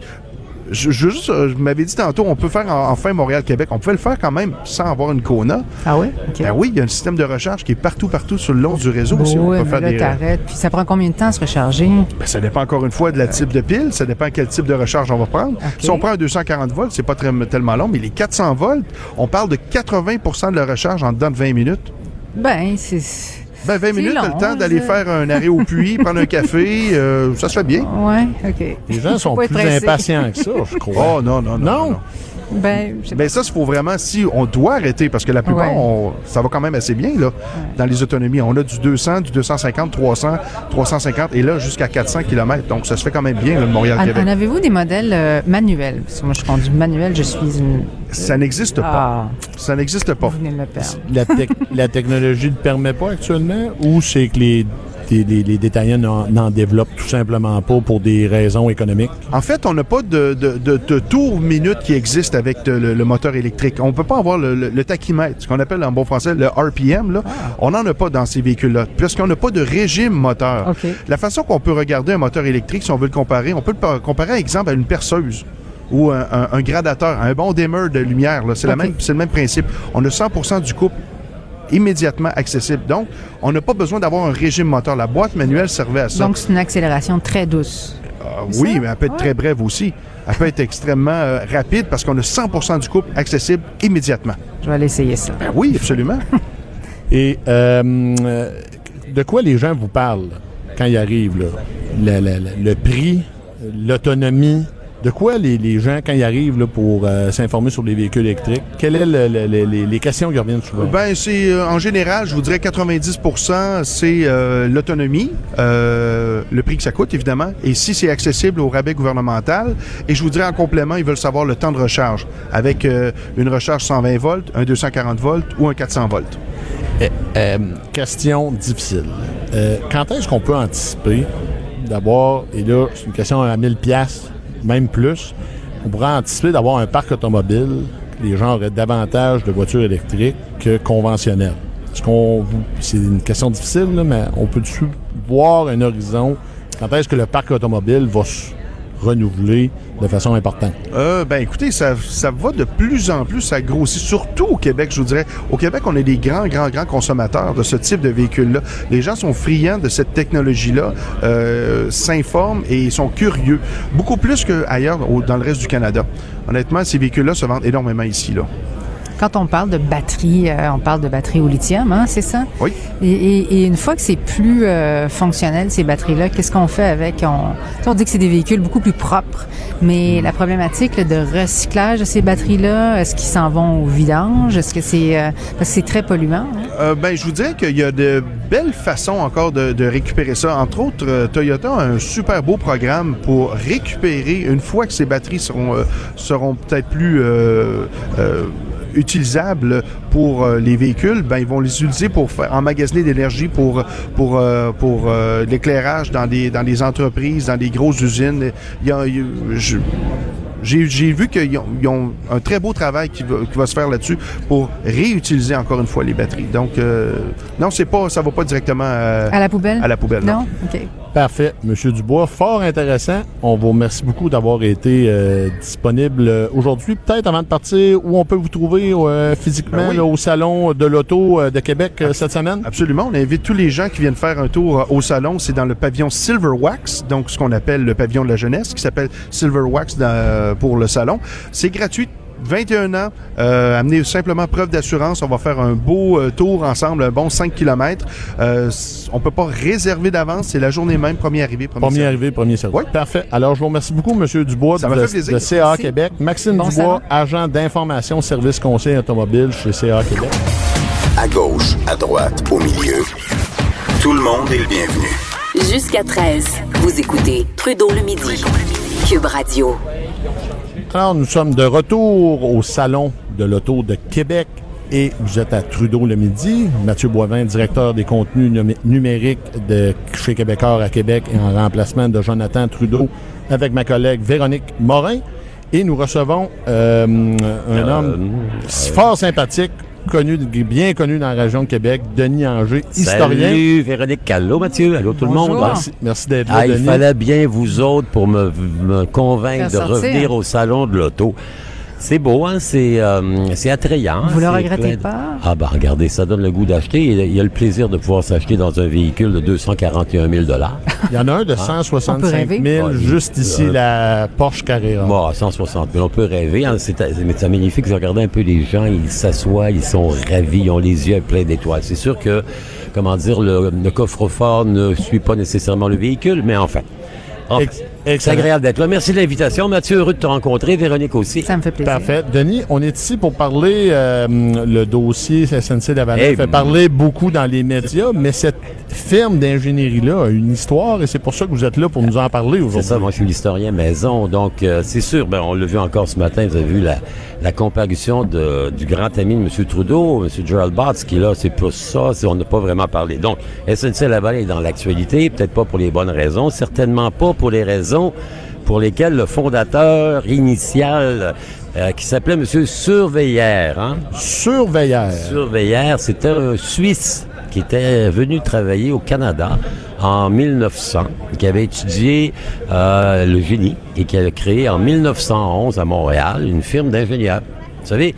je, je, juste, euh, je m'avais dit tantôt, on peut faire en- enfin Montréal-Québec. On pouvait le faire quand même sans avoir une Kona. Ah oui? Ben oui, il y a un système de recharge qui est partout, partout sur le long du réseau aussi. oui, on peut mais faire là, des, euh, t'arrêtes. Puis ça prend combien de temps à se recharger? ben, ça dépend encore une fois de la type de pile, ça dépend quel type de recharge on va prendre. Si on prend un 240 volts, c'est pas très- tellement long, mais les 400 volts, on parle de 80% de la recharge en dedans de 20 minutes. Ben, c'est... Ben 20 C'est minutes, t'as long, le temps d'aller faire un arrêt au puits, prendre un café, euh, ça se fait bien. Ouais, OK. Les gens sont plus impatients que ça, je crois. Oh non, non, non? Non? non. Ben, Ben ça, il faut vraiment, si on doit arrêter, parce que la plupart, Ouais. on- ça va quand même assez bien là, dans les autonomies. On a du 200, du 250, 300, 350 et là jusqu'à 400 km. Donc ça se fait quand même bien, là, le Montréal-Québec. en avez-vous des modèles euh, manuels? Parce que moi, je conduis manuel, je suis une... Ça n'existe pas. Ah, Ça n'existe pas. vous venez de me perdre. La, la technologie ne le permet pas actuellement ou c'est que les, les, les- les détaillants n'en développent tout simplement pas pour des raisons économiques? En fait, on n'a pas de, de, de, de tour minute qui existe avec de- le, le moteur électrique. On peut pas avoir le, le- le tachymètre, ce qu'on appelle en bon français le RPM. Là. On n'en a pas dans ces véhicules-là, puisqu'on n'a pas de régime moteur. La façon qu'on peut regarder un moteur électrique, si on veut le comparer, on peut le par- comparer, exemple, à une perceuse ou un, un- un gradateur, un bon dimmer de lumière. là. C'est la OK. même- c'est le même principe. On a 100% du couple immédiatement accessible. Donc, on n'a pas besoin d'avoir un régime moteur. La boîte manuelle servait à ça. Donc, c'est une accélération très douce. Ah oui, ça? mais elle peut être Ouais. très brève aussi. Elle peut être extrêmement euh, rapide parce qu'on a 100% du couple accessible immédiatement. Je vais aller essayer ça. Ben oui, absolument. Et euh, euh, de quoi les gens vous parlent quand ils arrivent? Là? Le, le- le- le prix, l'autonomie? De quoi les, les gens, quand ils arrivent là, pour euh, s'informer sur les véhicules électriques, quelles sont les, les questions qui reviennent souvent? ben, c'est euh, en général, je vous dirais 90% c'est euh, l'autonomie, euh, le prix que ça coûte, évidemment, et si c'est accessible au rabais gouvernemental. Et je vous dirais en complément, ils veulent savoir le temps de recharge avec euh, une recharge 120 volts, un 240 volts ou un 400 volts. Eh, euh, question difficile. Euh, quand est-ce qu'on peut anticiper d'avoir, et là, c'est une question à 1000 pièces, même plus, on pourrait anticiper d'avoir un parc automobile, les gens auraient davantage de voitures électriques que conventionnelles. C'est une question difficile, mais on peut-tu voir un horizon? Quand est-ce que le parc automobile va renouvelés de façon importante? Euh, ben écoutez, ça, ça va de plus en plus, ça grossit, surtout au Québec, je vous dirais. Au Québec, on est des grands, grands, grands consommateurs de ce type de véhicule-là. Les gens sont friands de cette technologie-là, euh, s'informent et sont curieux, beaucoup plus qu'ailleurs dans le reste du Canada. Honnêtement, ces véhicules-là se vendent énormément ici. Là. Quand on parle de batterie, euh, on parle de batterie au lithium, hein, c'est ça? Oui. Et, et- et une fois que c'est plus euh, fonctionnel, ces batteries-là, qu'est-ce qu'on fait avec? On, dit que c'est des véhicules beaucoup plus propres, mais la problématique là, de recyclage de ces batteries-là, est-ce qu'ils s'en vont au vidange? Est-ce que c'est... euh, parce que c'est très polluant. hein? Ben, je vous dirais qu'il y a de belles façons encore de, de récupérer ça. Entre autres, Toyota a un super beau programme pour récupérer, une fois que ces batteries seront, seront peut-être plus euh, utilisables pour euh, les véhicules, ben, ils vont les utiliser pour faire, emmagasiner de l'énergie pour, pour, euh, pour euh, l'éclairage dans des, dans des entreprises, dans des grosses usines. Il y a, j'ai vu qu'ils ont, un très beau travail qui va, qui va se faire là-dessus pour réutiliser encore une fois les batteries. Donc, euh, non, c'est pas, ça va pas directement euh, À la poubelle? à la poubelle. non. Non? OK. Parfait, Monsieur Dubois, fort intéressant. On vous remercie beaucoup d'avoir été euh, disponible aujourd'hui. Peut-être avant de partir, où on peut vous trouver euh, physiquement Ben oui. là, au salon de l'auto de Québec cette semaine? Absolument. On invite tous les gens qui viennent faire un tour au salon. C'est dans le pavillon Silver Wax, donc ce qu'on appelle le pavillon de la jeunesse, qui s'appelle Silver Wax dans- pour le salon. C'est gratuit. 21 ans, euh, amenez simplement preuve d'assurance. On va faire un beau euh, tour ensemble, un bon 5 km. Euh, on peut pas réserver d'avance. C'est la journée même, premier arrivé, premier, Premier servi. arrivé, premier servi. Oui. Parfait. Alors, je vous remercie beaucoup, Monsieur Dubois, Ça de, fait plaisir. de CA Merci. Québec. Maxime Bon Dubois, salon. agent d'information, service conseil automobile chez CA Québec. À gauche, à droite, au milieu. Tout le monde est le bienvenu. Jusqu'à 13, vous écoutez Trudeau le midi. Cube Radio. Nous sommes de retour au Salon de l'Auto de Québec et vous êtes à Trudeau le midi. Mathieu Boivin, directeur des contenus numé- numériques de chez Québécois à Québec et en remplacement de Jonathan Trudeau avec ma collègue Véronique Morin. Et nous recevons euh, un homme fort sympathique, connu, bien connu dans la région de Québec, Denis Anger, historien. Salut Véronique Allô Mathieu, allô tout le monde. Merci, merci d'être là, Ah, il fallait bien vous autres pour me, me convaincre Faire de sortir. revenir au salon de l'auto. C'est beau, hein? C'est euh, c'est attrayant. Vous le C'est regrettez de- pas? Ah ben regardez, ça donne le goût d'acheter. Il y a le plaisir de pouvoir s'acheter dans un véhicule de 241 000 Il y en a un de On 165 peut rêver. 000 Ouais, juste ici, euh, la Porsche Carrera. Bon, à 160 000, on peut rêver. Hein? C'est mais c'est magnifique. J'ai regardé un peu les gens, ils s'assoient, ils sont ravis, ils ont les yeux pleins d'étoiles. C'est sûr que, comment dire, le, le coffre-fort ne suit pas nécessairement le véhicule, mais enfin. enfin, c'est agréable d'être là. Merci de l'invitation. Mathieu, heureux de te rencontrer. Véronique aussi. Ça me fait plaisir. Parfait. Denis, on est ici pour parler euh, le dossier SNC Lavalin Eh, fait parler beaucoup dans les médias, mais cette firme d'ingénierie-là a une histoire et c'est pour ça que vous êtes là pour nous en parler C'est aujourd'hui. ça, moi je suis l'historien maison, donc euh, c'est sûr, ben, on l'a vu encore ce matin, vous avez vu la, la comparution de- du grand ami de M. Trudeau, M. Gerald Botts, qui là, c'est pour ça, c'est- on n'a pas vraiment parlé. Donc, SNC Lavalin est dans l'actualité, peut-être pas pour les bonnes raisons, certainement pas pour les raisons pour lesquelles le fondateur initial, euh, qui s'appelait M. Surveillère, hein, Surveilleur. Surveillère, c'était un Suisse qui était venu travailler au Canada en 1900, qui avait étudié euh, le génie et qui a créé en 1911 à Montréal une firme d'ingénieurs. Vous savez,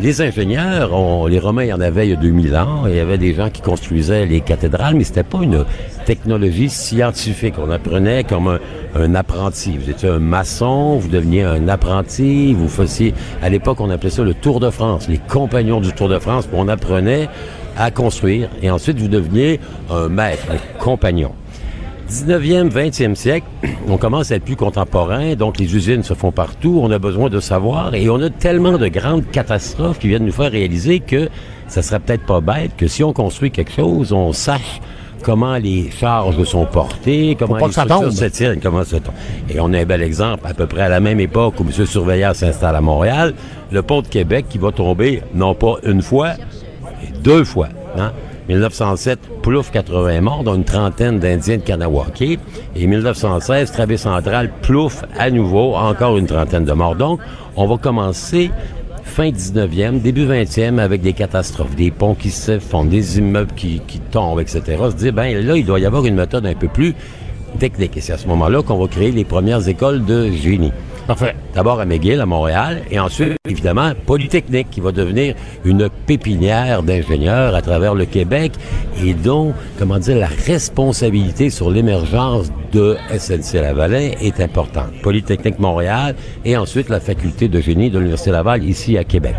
les ingénieurs, on- les Romains, il y en avait il y a 2000 ans. Il y avait des gens qui construisaient les cathédrales, mais c'était pas une technologie scientifique. On apprenait comme un, apprenti. Vous étiez un maçon, vous deveniez un apprenti, vous faisiez, à l'époque, on appelait ça le Tour de France, les compagnons du Tour de France, on apprenait à construire, et ensuite vous deveniez un maître, un compagnon. 19e, 20e siècle, on commence à être plus contemporain, donc les usines se font partout, on a besoin de savoir, et on a tellement de grandes catastrophes qui viennent nous faire réaliser que ça serait peut-être pas bête que si on construit quelque chose, on sache comment les charges sont portées, comment les structures tombe. se tiennent, comment ça tombe. Et on a un bel exemple, à peu près à la même époque où M. Surveillard s'installe à Montréal, le pont de Québec qui va tomber non pas une fois, mais deux fois. Hein? 1907, Plouf, 80 morts, dont une trentaine d'Indiens de Kanawake. Et 1916, Travée centrale, Plouf, à nouveau, encore une trentaine de morts. Donc, on va commencer fin 19e, début 20e, avec des catastrophes, des ponts qui s'effondrent, des immeubles qui, qui tombent, etc. Se dire, ben là, il doit y avoir une méthode un peu plus technique. Et c'est à ce moment-là qu'on va créer les premières écoles de génie. Parfait. D'abord à McGill, à Montréal, et ensuite, évidemment, Polytechnique, qui va devenir une pépinière d'ingénieurs à travers le Québec, et dont, comment dire, la responsabilité sur l'émergence de SNC-Lavalin est importante. Polytechnique Montréal, et ensuite la faculté de génie de l'Université Laval, ici à Québec.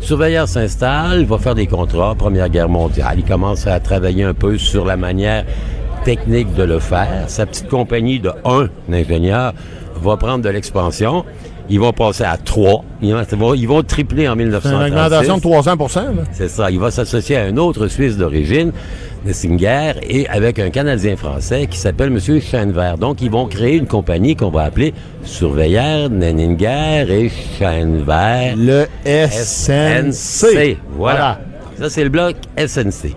Surveilleur s'installe, va faire des contrats, Première Guerre mondiale. Il commence à travailler un peu sur la manière technique de le faire. Sa petite compagnie de un ingénieur va prendre de l'expansion. Ils vont passer à trois. Ils vont, ils vont tripler en C'est une 1936. augmentation de 300 là. C'est ça. Il va s'associer à un autre Suisse d'origine, Nessinger, et avec un Canadien français qui s'appelle M. Schoenvert. Donc, ils vont créer une compagnie qu'on va appeler Surveilleur, Nenninger et Schoenvert. Le SNC. Voilà. Ça, c'est le bloc SNC.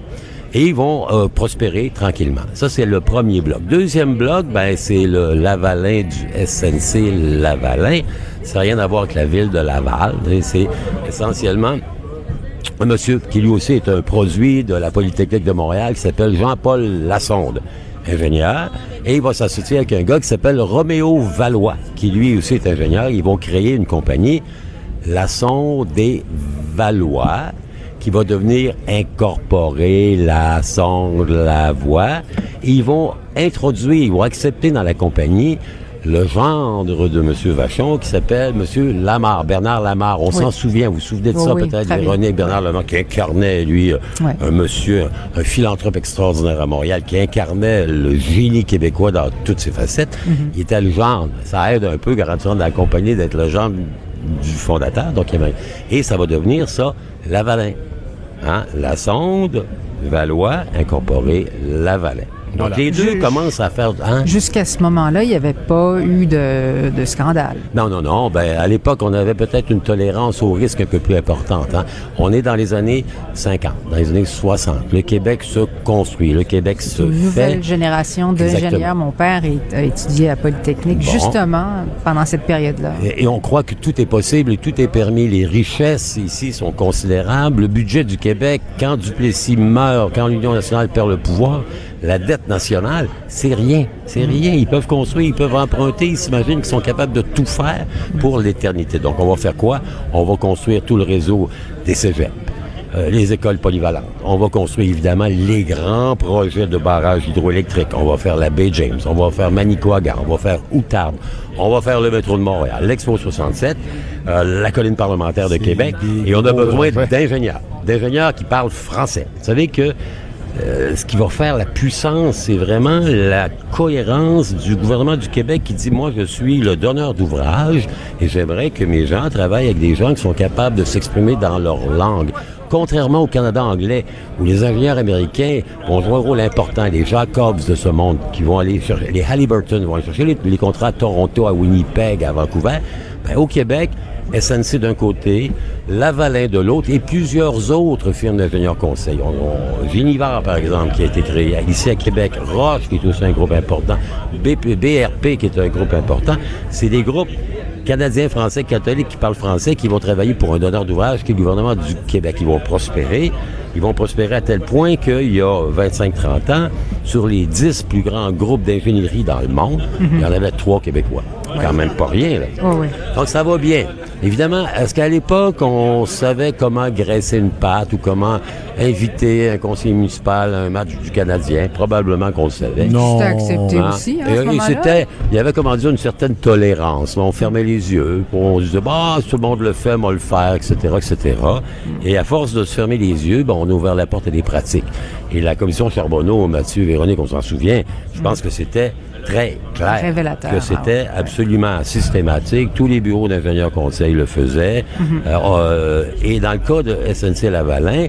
Et ils vont euh, prospérer tranquillement. Ça, c'est le premier bloc. Deuxième bloc, ben, c'est le Lavalin du SNC Lavalin. Ça n'a rien à voir avec la ville de Laval. C'est essentiellement un monsieur qui lui aussi est un produit de la Polytechnique de Montréal qui s'appelle Jean-Paul Lassonde, ingénieur. Et il va s'associer avec un gars qui s'appelle Roméo Valois, qui lui aussi est ingénieur. Ils vont créer une compagnie, Lassonde des Valois, qui va devenir incorporée, la sonde, la voix. Et ils vont introduire, ils vont accepter dans la compagnie le gendre de M. Vachon qui s'appelle M. Lamar, Bernard Lamar. On Oui. s'en souvient, vous vous souvenez de Oui, ça oui, peut-être. René Bernard Lamar qui incarnait, lui, euh, un monsieur, un, philanthrope extraordinaire à Montréal, qui incarnait le génie québécois dans toutes ses facettes. Mhm. Il était le gendre. Ça aide un peu, garantissant de la compagnie, d'être le gendre du fondateur. Donc, il y avait- et ça va devenir ça, Lavalin. Hein? La sonde, Valois, incorporé Lavalin. Donc, Voilà. les deux commencent à faire... hein? Jusqu'à ce moment-là, il n'y avait pas eu de, de scandale. Non, non, non. Ben, à l'époque, on avait peut-être une tolérance au risque un peu plus importante. hein. On est dans les années 50, dans les années 60. Le Québec se construit, le Québec se Une fait. nouvelle génération d'ingénieurs. Mon père est- a étudié à Polytechnique Bon. justement pendant cette période-là. Et, et on croit que tout est possible et tout est permis. Les richesses ici sont considérables. Le budget du Québec, quand Duplessis meurt, quand l'Union nationale perd le pouvoir, la dette nationale, c'est rien. C'est rien. Ils peuvent construire, ils peuvent emprunter. Ils s'imaginent qu'ils sont capables de tout faire pour l'éternité. Donc, on va faire quoi? On va construire tout le réseau des cégeps. euh, les écoles polyvalentes. On va construire évidemment les grands projets de barrages hydroélectriques. On va faire la baie James, on va faire Manicouagan, on va faire Outarde, on va faire le métro de Montréal, l'Expo 67, euh, la colline parlementaire de Québec. Et on a besoin d'ingénieurs, d'ingénieurs qui parlent français. Vous savez que euh, ce qui va faire la puissance, c'est vraiment la cohérence du gouvernement du Québec qui dit, moi, je suis le donneur d'ouvrage et j'aimerais que mes gens travaillent avec des gens qui sont capables de s'exprimer dans leur langue. Contrairement au Canada anglais, où les ingénieurs américains vont jouer un rôle important, les Jacobs de ce monde, qui vont aller chercher, les Halliburton vont aller chercher les, les contrats à Toronto, à Winnipeg, à Vancouver, ben, au Québec, SNC d'un côté, Lavalin de l'autre et plusieurs autres firmes d'ingénieurs conseils. On, on- Génivard, par exemple, qui a été créé ici à Québec, Roche, qui est aussi un groupe important, BRP, qui est un groupe important. C'est des groupes Canadiens, Français, catholiques qui parlent français, qui vont travailler pour un donneur d'ouvrage qui est le gouvernement du Québec. Ils vont prospérer. Ils vont prospérer à tel point qu'il y a 25-30 ans, sur les 10 plus grands groupes d'ingénierie dans le monde, il y en avait trois Québécois. Quand même pas rien, là. Oui, oui. Donc ça va bien. Évidemment, est-ce qu'à l'époque, on savait comment graisser une pâte ou comment inviter un conseiller municipal à un match du Canadien? Probablement qu'on le savait. Non. C'était accepté Hein? aussi hein, à Et- ce et moment-là? c'était, il y avait, comment dire, une certaine tolérance. On fermait les yeux, on disait, bah, si tout le monde le fait, on va le faire, etc., etc. Et à force de se fermer les yeux, ben, on a ouvert la porte à des pratiques. Et la commission Charbonneau, Mathieu, Véronique, on s'en souvient, je pense que c'était très clair. Révélateur, Que c'était ah ouais. absolument systématique. Tous les bureaux d'ingénieurs conseils le faisaient. Euh, euh, et dans le cas de SNC-Lavalin,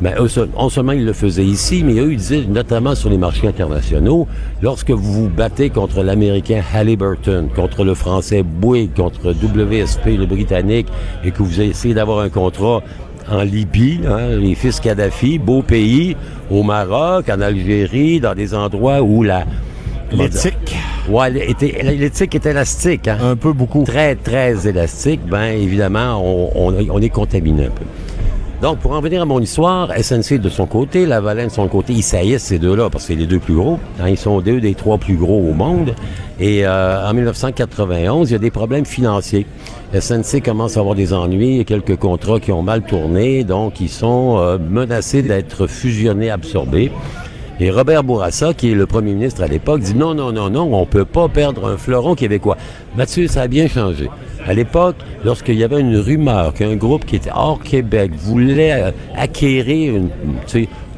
ben, non seulement ils le faisaient ici, mais eux, ils disaient, notamment sur les marchés internationaux, lorsque vous vous battez contre l'Américain Halliburton, contre le Français Bouygues, contre WSP, le Britannique, et que vous essayez d'avoir un contrat en Libye, hein, les fils Kadhafi, beau pays, au Maroc, en Algérie, dans des endroits où la... L'éthique, Ouais, l'éthique est élastique, hein? un peu beaucoup. Très, très élastique. Ben, évidemment, on, on- on est contaminé un peu. Donc, pour en venir à mon histoire, SNC de son côté, Lavalin de son côté, ils saillissent ces deux-là parce que c'est les deux plus gros. Hein, ils sont deux des trois plus gros au monde. Et euh, en 1991, il y a des problèmes financiers. SNC commence à avoir des ennuis, il y a quelques contrats qui ont mal tourné, donc ils sont euh, menacés d'être fusionnés, absorbés. Et Robert Bourassa, qui est le premier ministre à l'époque, dit non, non, non, non, on peut pas perdre un fleuron québécois. Mathieu, ça a bien changé. À l'époque, lorsqu'il y avait une rumeur qu'un groupe qui était hors Québec voulait euh, acquérir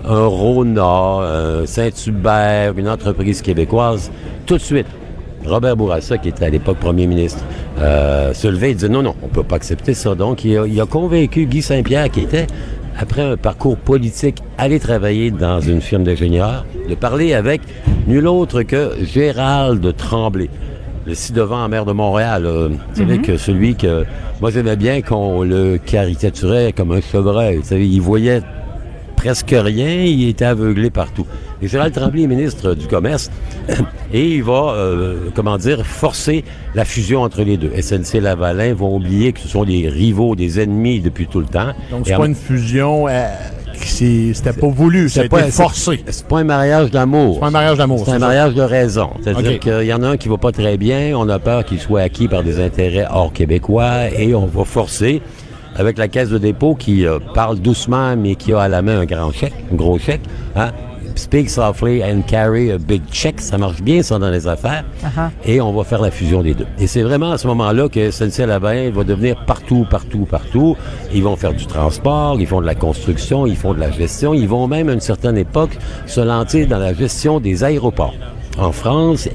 un Rona, un Saint-Hubert, une entreprise québécoise, tout de suite, Robert Bourassa, qui était à l'époque premier ministre, euh, se levait et disait non, non, on peut pas accepter ça. Donc, il a, il a convaincu Guy Saint-Pierre, qui était, après un parcours politique, aller travailler dans une firme d'ingénieurs, de parler avec nul autre que Gérald Tremblay, le ci-devant maire de Montréal. là. Vous savez Mhm. que celui que... Moi, j'aimais bien qu'on le caricaturait comme un chevreuil. Vous savez, il voyait presque rien, il était aveuglé partout. Et Gérald Tremblay est ministre du Commerce et il va, euh, comment dire, forcer la fusion entre les deux. SNC Lavalin vont oublier que ce sont des rivaux, des ennemis depuis tout le temps. Donc, c'est en- pas une fusion, euh, c'était pas voulu, c'est pas- forcé. C'est pas un mariage d'amour. C'est pas un mariage d'amour. C'est un ça. mariage de raison. C'est-à-dire qu'il y en a un qui va pas très bien, on a peur qu'il soit acquis par des intérêts hors québécois et on va forcer avec la caisse de dépôt qui euh, parle doucement mais qui a à la main un grand chèque, un gros chèque. Hein? Speak softly and carry a big check. Ça marche bien, ça, dans les affaires. Ah Et on va faire la fusion des deux. Et c'est vraiment à ce moment-là que SNC Lavalin va devenir partout, partout, partout. Ils vont faire du transport, ils font de la construction, ils font de la gestion. Ils vont même, à une certaine époque, se lancer dans la gestion des aéroports. En France,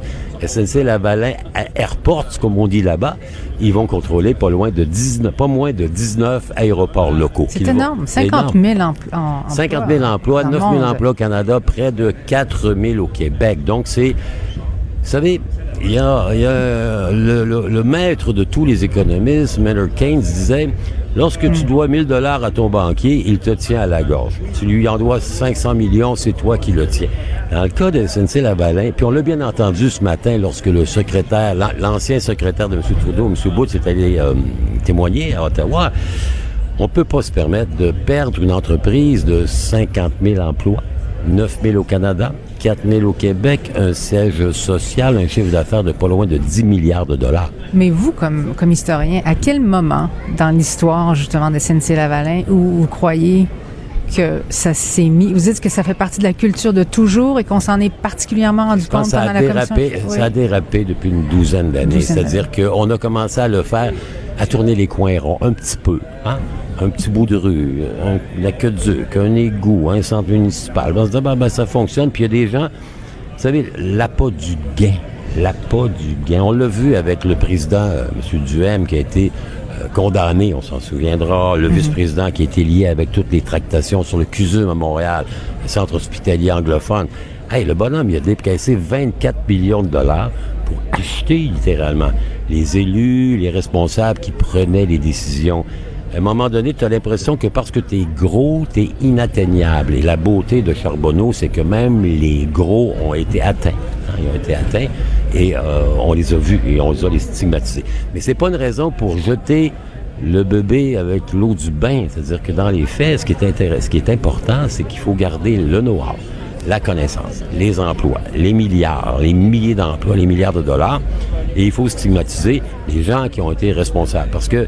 SNC Lavalin Airports, comme on dit là-bas, ils vont contrôler pas loin de 19, pas moins de 19 aéroports locaux. C'est énorme. C'est 50 énorme. 000 empl- en- emplois. 50 000 emplois, Dans le 9 000 monde. emplois au Canada, près de 4 000 au Québec. Donc, c'est... Vous savez, il y a, il y a le, le- le maître de tous les économistes, Maynard Keynes, disait, lorsque Hmm. tu dois 1000 dollars à ton banquier, il te tient à la gorge. Tu lui en dois 500 millions, c'est toi qui le tiens. Dans le cas de SNC Lavalin, puis on l'a bien entendu ce matin lorsque le secrétaire, l'an- l'ancien secrétaire de M. Trudeau, M. Booth, est allé euh, témoigner à Ottawa, on ne peut pas se permettre de perdre une entreprise de 50 000 emplois, 9 000 au Canada, 4 000 au Québec, un siège social, un chiffre d'affaires de pas loin de 10 milliards de dollars. Mais vous, comme, comme historien, à quel moment dans l'histoire, justement, de SNC-Lavalin, où vous croyez que ça s'est mis... Vous dites que ça fait partie de la culture de toujours et qu'on s'en est particulièrement rendu compte ça pendant a, la commission? dérapé, ça a dérapé depuis une douzaine d'années. C'est-à-dire qu'on a commencé à le faire, à tourner les coins ronds, un petit peu. Hein? Un petit bout de rue, un, la queue de un égout, un centre municipal. On se dit, ben, ben, ça fonctionne. Puis il y a des gens, vous savez, l'appât du gain. L'appât du gain. On l'a vu avec le président, euh, M. Duhem, qui a été condamné, on s'en souviendra. Le Mhm. vice-président qui été lié avec toutes les tractations sur le CUSUM à Montréal, le centre hospitalier anglophone. Hey, le bonhomme, il a décaissé 24 millions de dollars pour acheter littéralement les élus, les responsables qui prenaient les décisions. À un moment donné, tu as l'impression que parce que tu es gros, tu es inatteignable. Et la beauté de Charbonneau, c'est que même les gros ont été atteints. hein, ils ont été atteints et euh, on les a vus et on les a les stigmatisés. Mais c'est pas une raison pour jeter le bébé avec l'eau du bain. C'est-à-dire que dans les faits, ce qui est, ce qui est important, c'est qu'il faut garder le know-how, la connaissance, les emplois, les milliards, les milliers d'emplois, les milliards de dollars. Et il faut stigmatiser les gens qui ont été responsables. Parce que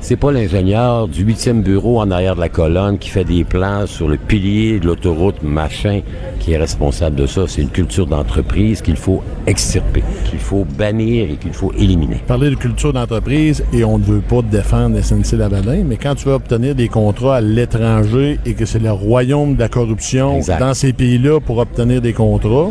c'est pas l'ingénieur du huitième bureau en arrière de la colonne qui fait des plans sur le pilier de l'autoroute machin qui est responsable de ça. C'est une culture d'entreprise qu'il faut extirper, qu'il faut bannir et qu'il faut éliminer. Parler de culture d'entreprise et on ne veut pas défendre SNC Lavalin, mais quand tu vas obtenir des contrats à l'étranger et que c'est le royaume de la corruption Exact. dans ces pays-là pour obtenir des contrats,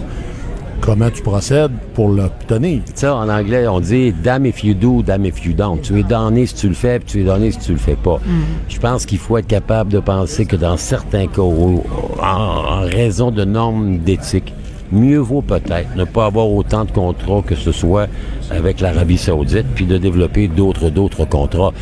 comment tu procèdes pour l'obtenir? Ça, en anglais, on dit damn if you do, damn if you don't. Tu es donné si tu le fais, puis tu es donné si tu le fais pas. Je pense qu'il faut être capable de penser que dans certains cas, en, en raison de normes d'éthique, mieux vaut peut-être ne pas avoir autant de contrats que ce soit avec l'Arabie Saoudite, puis de développer d'autres d'autres contrats.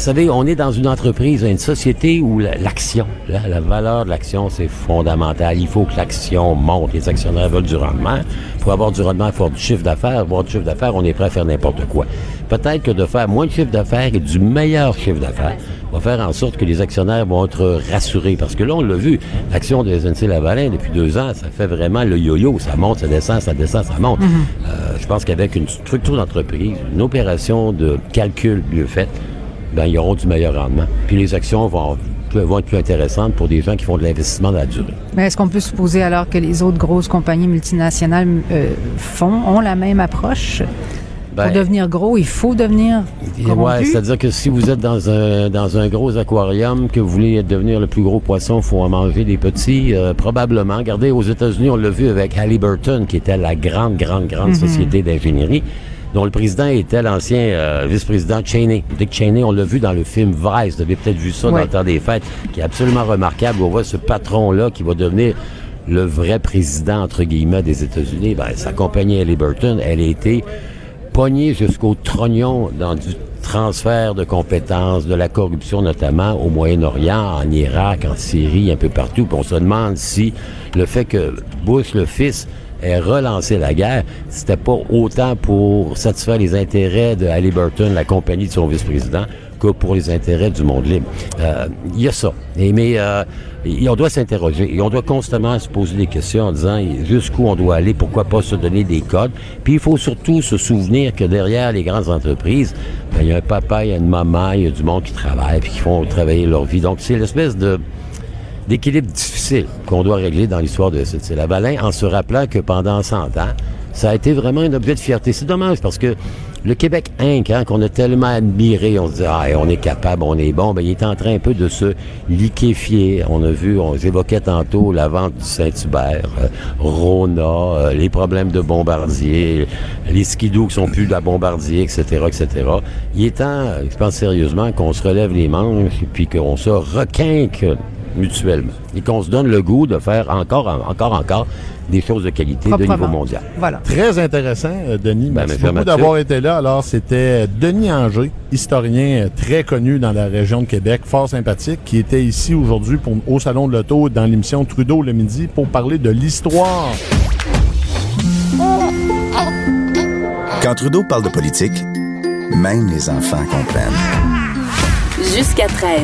Et savez, on est dans une entreprise, une société où la- l'action, la, la valeur de l'action, c'est fondamental. Il faut que l'action monte. Les actionnaires veulent du rendement. Pour avoir du rendement, il faut avoir du chiffre d'affaires. Pour avoir du chiffre d'affaires, on est prêt à faire n'importe quoi. Peut-être que de faire moins de chiffre d'affaires et du meilleur chiffre d'affaires va faire en sorte que les actionnaires vont être rassurés. Parce que là, on l'a vu, l'action de SNC Lavalin, depuis deux ans, ça fait vraiment le yo-yo. Ça monte, ça descend, ça descend, ça monte. Euh, je pense qu'avec une structure d'entreprise, une opération de calcul mieux faite, ben, ils auront du meilleur rendement. Puis les actions vont, vont être plus intéressantes pour des gens qui font de l'investissement dans la durée. Mais est-ce qu'on peut supposer alors que les autres grosses compagnies multinationales euh, font, ont la même approche? Ben, Pour devenir gros, il faut devenir? Ouais, c'est-à-dire que si vous êtes dans un, dans un gros aquarium, que vous voulez devenir le plus gros poisson, il faut en manger des petits, euh, probablement. Regardez, aux États-Unis, on l'a vu avec Halliburton, qui était la grande, grande, grande Mhm. société d'ingénierie, dont le président était l'ancien euh, vice-président Cheney. Dick Cheney, on l'a vu dans le film Vice, vous avez peut-être vu ça dans le temps des fêtes, qui est absolument remarquable. On voit ce patron-là qui va devenir le vrai président, entre guillemets, des États-Unis. Ben, sa compagnie Halliburton, elle a été pogné jusqu'au trognon dans du transfert de compétences, de la corruption notamment au Moyen-Orient, en Irak, en Syrie, un peu partout. Puis on se demande si le fait que Bush, le fils, ait relancé la guerre, c'était pas autant pour satisfaire les intérêts de Halliburton, la compagnie de son vice-président, que pour les intérêts du monde libre. Euh, Il y a ça. Mais euh, on doit s'interroger on doit constamment se poser des questions en disant jusqu'où on doit aller, pourquoi pas se donner des codes. Puis il faut surtout se souvenir que derrière les grandes entreprises, ben, il y a un papa, il y a une maman, il y a du monde qui travaille puis qui font travailler leur vie. Donc c'est l'espèce de d'équilibre difficile qu'on doit régler dans l'histoire de cette Lavalin en se rappelant que pendant 100 ans, ça a été vraiment un objet de fierté. C'est dommage parce que le Québec Inc., hein, qu'on a tellement admiré, on se dit, ah, on est capable, on est bon, ben, il est en train un peu de se liquéfier. On a vu, on évoquait tantôt la vente du Saint-Hubert, euh, Rona, euh, les problèmes de Bombardier, les skidoo qui sont plus de la Bombardier, etc., etc. Il est temps, je pense sérieusement, qu'on se relève les manches et puis qu'on se requinque mutuellement et qu'on se donne le goût de faire encore, encore, encore des choses de qualité de niveau mondial. Voilà. Très intéressant, euh, Denis. Ben, Merci beaucoup d'avoir été là. Alors, c'était Denis Anger, historien euh, très connu dans la région de Québec, fort sympathique, qui était ici aujourd'hui pour- au Salon de l'Auto dans l'émission Trudeau le midi pour parler de l'histoire. Quand Trudeau parle de politique, même les enfants comprennent. Jusqu'à 13.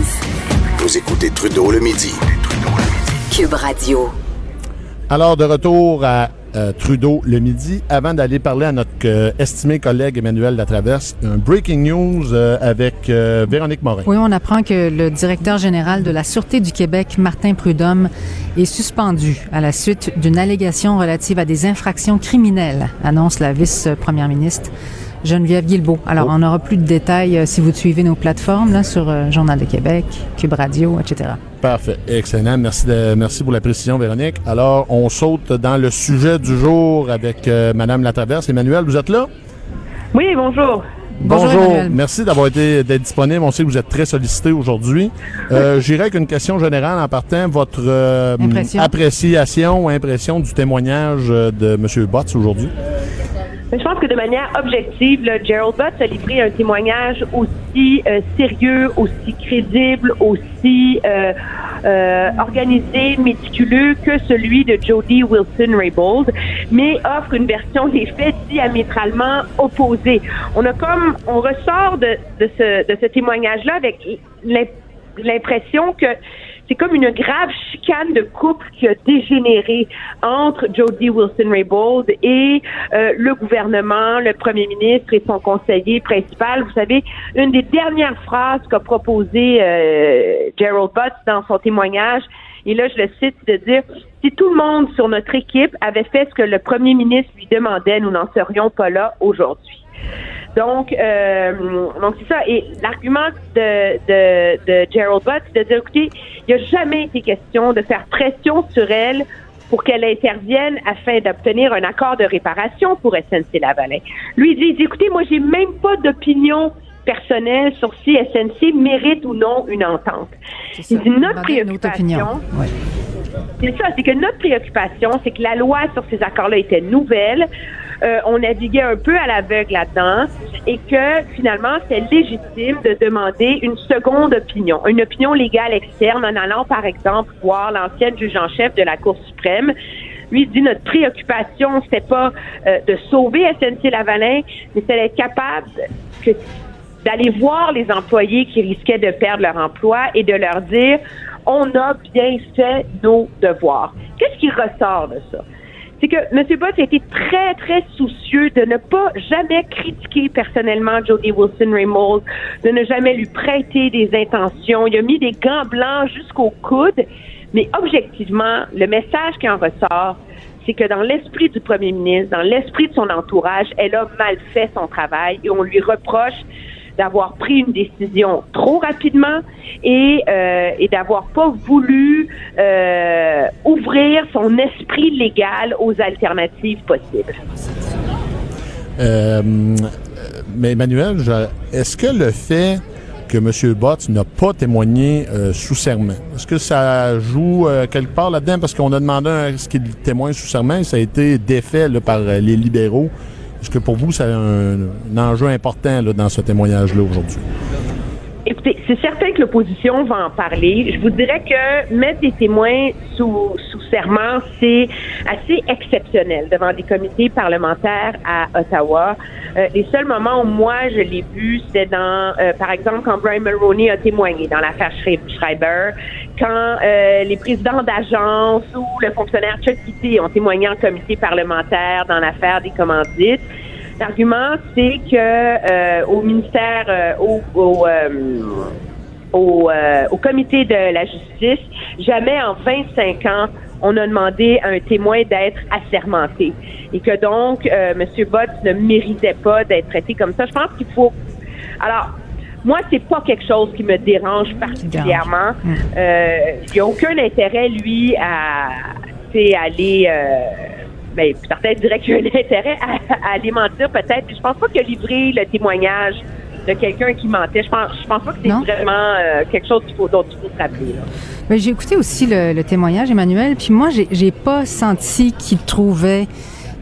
Vous écoutez Trudeau le midi. Cube Radio. Alors, de retour à euh, Trudeau le midi, avant d'aller parler à notre euh, estimé collègue Emmanuel Latraverse, un breaking news euh, avec euh, Véronique Morin. Oui, on apprend que le directeur général de la Sûreté du Québec, Martin Prudhomme, est suspendu à la suite d'une allégation relative à des infractions criminelles, annonce la vice-première ministre Geneviève Guilbeault. Alors, on n'aura plus de détails euh, si vous suivez nos plateformes là, sur euh, Journal de Québec, Cube Radio, etc. Parfait. Excellent. Merci, de- merci pour la précision, Véronique. Alors, on saute dans le sujet du jour avec euh, Madame Latraverse. Emmanuel, vous êtes là? Oui, bonjour. Bonjour. Merci d'avoir été d'être disponible. On sait que vous êtes très sollicité aujourd'hui. Euh, J'irai avec une question générale en partant. Votre euh, Impression. appréciation ou impression du témoignage de M. Botts aujourd'hui? Je pense que de manière objective, là, Gerald Butts a livré un témoignage aussi euh, sérieux, aussi crédible, aussi euh, euh, organisé, méticuleux que celui de Jody Wilson-Raybould, mais offre une version des faits diamétralement opposée. On a comme, on ressort de, de ce, de ce témoignage-là avec l'im- l'impression que c'est comme une grave chicane de couple qui a dégénéré entre Jody Wilson-Raybould et euh, le gouvernement, le premier ministre et son conseiller principal. Vous savez, une des dernières phrases qu'a proposé euh, Gerald Butts dans son témoignage, et là je le cite, de dire si tout le monde sur notre équipe avait fait ce que le premier ministre lui demandait, nous n'en serions pas là aujourd'hui. Donc, euh, donc c'est ça. Et l'argument de, de, de Gerald Butts, c'est de dire, écoutez, il n'y a jamais été question de faire pression sur elle pour qu'elle intervienne afin d'obtenir un accord de réparation pour SNC Lavalin. Lui, il dit, il dit, écoutez, moi, j'ai même pas d'opinion personnelle sur si SNC mérite ou non une entente. Il dit, notre préoccupation, Ouais. c'est ça, c'est que notre préoccupation, c'est que la loi sur ces accords-là était nouvelle. Euh, on naviguait un peu à l'aveugle là-dedans et que finalement, c'est légitime de demander une seconde opinion, une opinion légale externe en allant, par exemple, voir l'ancienne juge en chef de la Cour suprême lui dit notre préoccupation, c'était pas euh, de sauver SNC Lavalin, mais c'était d'être capable d'aller voir les employés qui risquaient de perdre leur emploi et de leur dire on a bien fait nos devoirs. Qu'est-ce qui ressort de ça? C'est que M. Bott a été très, très soucieux de ne pas jamais critiquer personnellement Jody Wilson-Raymould, de ne jamais lui prêter des intentions. Il a mis des gants blancs jusqu'au coude, mais objectivement, le message qui en ressort, c'est que dans l'esprit du premier ministre, dans l'esprit de son entourage, elle a mal fait son travail et on lui reproche d'avoir pris une décision trop rapidement et, euh, d'avoir pas voulu euh, ouvrir son esprit légal aux alternatives possibles. Euh, mais Emmanuel, est-ce que le fait que M. Bott n'a pas témoigné sous serment, est-ce que ça joue quelque part là-dedans? Parce qu'on a demandé à ce qu'il témoigne sous serment ça a été défait par les libéraux. Est-ce que pour vous, c'est un, un enjeu important dans ce témoignage-là aujourd'hui? C'est certain que l'opposition va en parler. Je vous dirais que mettre des témoins sous, sous serment, c'est assez exceptionnel devant des comités parlementaires à Ottawa. Euh, les seuls moments où moi je l'ai vu, c'était dans, euh, par exemple, quand Brian Mulroney a témoigné dans l'affaire Schrei- Schreiber, quand euh, les présidents d'agences ou le fonctionnaire Chuck Kitty ont témoigné en comité parlementaire dans l'affaire des commandites. L'argument, c'est que euh, au ministère, euh, au, au, euh, au, euh, au comité de la justice, jamais en 25 ans, on a demandé à un témoin d'être assermenté. Et que donc, euh, M. Bott ne méritait pas d'être traité comme ça. Je pense qu'il faut... Alors, moi, c'est pas quelque chose qui me dérange particulièrement. Euh, Il n'y a aucun intérêt, lui, à tu sais, aller... Ben, certains diraient qu'il y a un intérêt à, à aller mentir peut-être. Je pense pas que livrer le témoignage de quelqu'un qui mentait, je pense, je pense pas que c'est vraiment euh, quelque chose qu'il faut, dont il faut se rappeler. Ben, j'ai écouté aussi le, le témoignage, Emmanuel, puis moi, j'ai, j'ai pas senti qu'il trouvait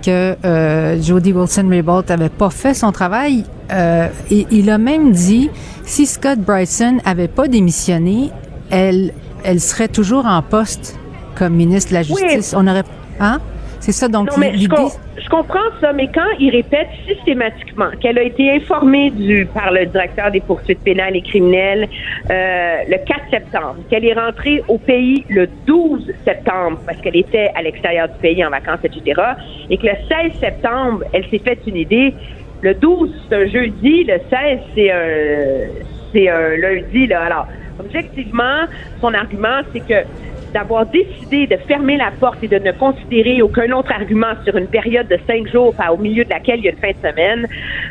que euh, Jody Wilson-Raybould avait pas fait son travail. Euh, et il a même dit, si Scott Bryson avait pas démissionné, elle, elle serait toujours en poste comme ministre de la Justice. On aurait, hein? C'est ça, donc Non, mais je, l'idée. com- je comprends ça, mais quand il répète systématiquement qu'elle a été informée du, par le directeur des poursuites pénales et criminelles euh, le 4 septembre, qu'elle est rentrée au pays le 12 septembre parce qu'elle était à l'extérieur du pays en vacances, etc., et que le 16 septembre, elle s'est fait une idée. Le 12, c'est un jeudi, le 16, c'est un, c'est un lundi. Là. Alors, objectivement, son argument, c'est que d'avoir décidé de fermer la porte et de ne considérer aucun autre argument sur une période de cinq jours, au milieu de laquelle il y a une fin de semaine,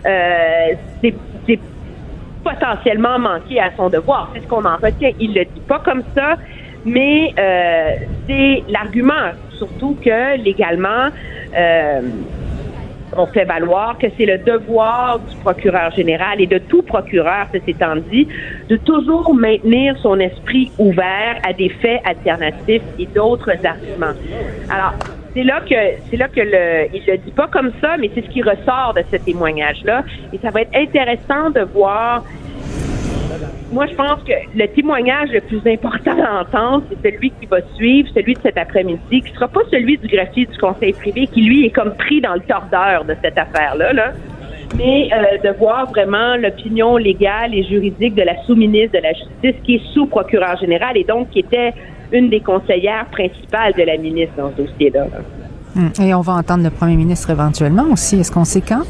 euh, c'est potentiellement manqué à son devoir. C'est ce qu'on en retient. Il le dit pas comme ça, mais euh, c'est l'argument, surtout que légalement, euh, on fait valoir que c'est le devoir du procureur général et de tout procureur, ceci étant dit, de toujours maintenir son esprit ouvert à des faits alternatifs et d'autres arguments. Alors, c'est là que c'est là que le il le dit pas comme ça, mais c'est ce qui ressort de ce témoignage-là. Et ça va être intéressant de voir moi, je pense que le témoignage le plus important à entendre, c'est celui qui va suivre, celui de cet après-midi, qui sera pas celui du greffier du conseil privé, qui lui est comme pris dans le tordeur de cette affaire-là, là. Mais euh, de voir vraiment l'opinion légale et juridique de la sous-ministre de la Justice, qui est sous-procureur général et donc qui était une des conseillères principales de la ministre dans ce dossier-là. là. Hum, Et on va entendre le premier ministre éventuellement aussi. Est-ce qu'on sait quand?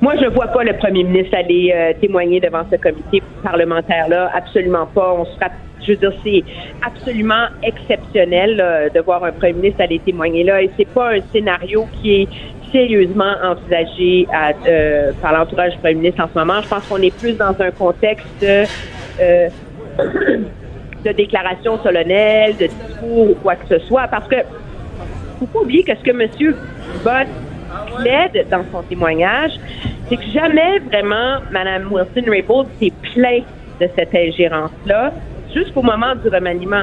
Moi, je ne vois pas le premier ministre aller euh, témoigner devant ce comité parlementaire-là. Absolument pas. On sera, je veux dire, c'est absolument exceptionnel là, de voir un premier ministre aller témoigner là. Et c'est pas un scénario qui est sérieusement envisagé à, euh, par l'entourage du premier ministre en ce moment. Je pense qu'on est plus dans un contexte de, euh, de déclaration solennelle, de discours ou quoi que ce soit, parce que faut pas oublier que ce que M. Bott plaide dans son témoignage, c'est que jamais vraiment Mme Wilson-Raybould s'est plaint de cette ingérence-là jusqu'au moment du remaniement.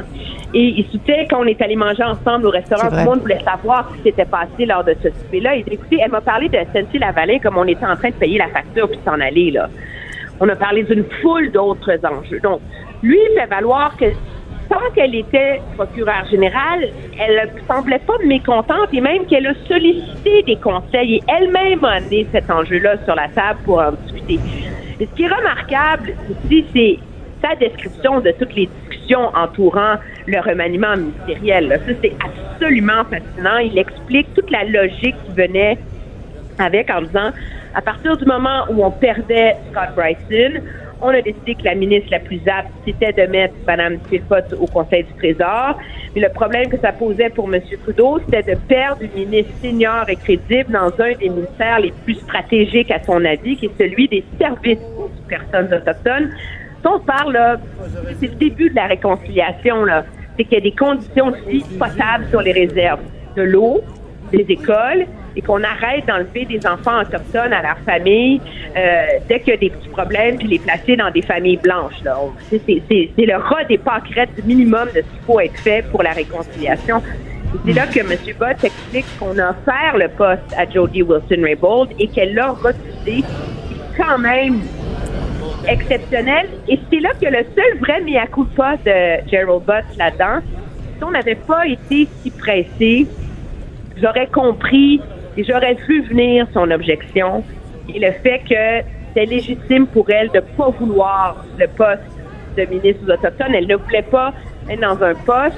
Et il soutenait qu'on est allé manger ensemble au restaurant, tout le monde voulait savoir ce qui s'était passé lors de ce souper-là. Et écoutez, elle m'a parlé de SNC Lavalin comme on était en train de payer la facture puis s'en aller, là. On a parlé d'une foule d'autres enjeux. Donc, lui, il fait valoir que tant qu'elle était procureure générale, elle semblait pas mécontente et même qu'elle a sollicité des conseils et elle-même a amené cet enjeu-là sur la table pour en discuter. Ce qui est remarquable aussi, c'est sa description de toutes les discussions entourant le remaniement ministériel. Ça, c'est absolument fascinant. Il explique toute la logique qui venait avec en disant, à partir du moment où on perdait Scott Bryson, on a décidé que la ministre la plus apte, c'était de mettre Mme Philpott au Conseil du Trésor. Mais le problème que ça posait pour M. Trudeau, c'était de perdre une ministre senior et crédible dans un des ministères les plus stratégiques, à son avis, qui est celui des services aux personnes autochtones. On parle, c'est le début de la réconciliation, là. C'est qu'il y a des conditions aussi potables sur les réserves. De l'eau, des écoles et qu'on arrête d'enlever des enfants autochtones à leur famille euh, dès qu'il y a des petits problèmes puis les placer dans des familles blanches. C'est, le rat des pâquerettes minimum de ce qu'il faut être fait pour la réconciliation. C'est là que M. Bott explique qu'on a offert le poste à Jodie Wilson-Raybould et qu'elle l'a refusé. C'est quand même exceptionnel. Et c'est là que le seul vrai mea culpa de Gerald Butts là-dedans, si on n'avait pas été si pressé, j'aurais compris et j'aurais vu venir son objection et le fait que c'est légitime pour elle de pas vouloir le poste de ministre aux Autochtones. Elle ne voulait pas être dans un poste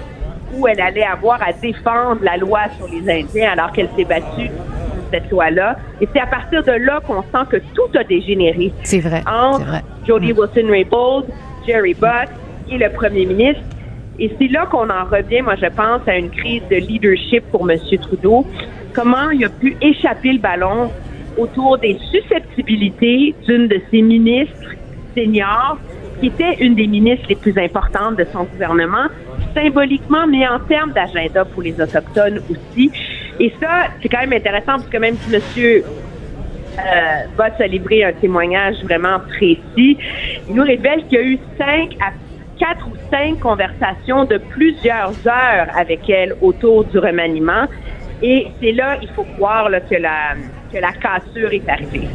où elle allait avoir à défendre la loi sur les Indiens alors qu'elle s'est battue pour cette loi-là. Et c'est à partir de là qu'on sent que tout a dégénéré. C'est vrai. Entre vrai. Jody Wilson-Raybould, Jerry Buck et le premier ministre. Et c'est là qu'on en revient, moi, je pense, à une crise de leadership pour M. Trudeau. Comment il a pu échapper le ballon autour des susceptibilités d'une de ses ministres seniors, qui était une des ministres les plus importantes de son gouvernement, symboliquement, mais en termes d'agenda pour les Autochtones aussi. Et ça, c'est quand même intéressant, parce que même si M. Euh, Bott a livré un témoignage vraiment précis. Il nous révèle qu'il y a eu cinq à quatre ou cinq conversations de plusieurs heures avec elle autour du remaniement. Et c'est là, il faut croire là, que, la, que la cassure est arrivée.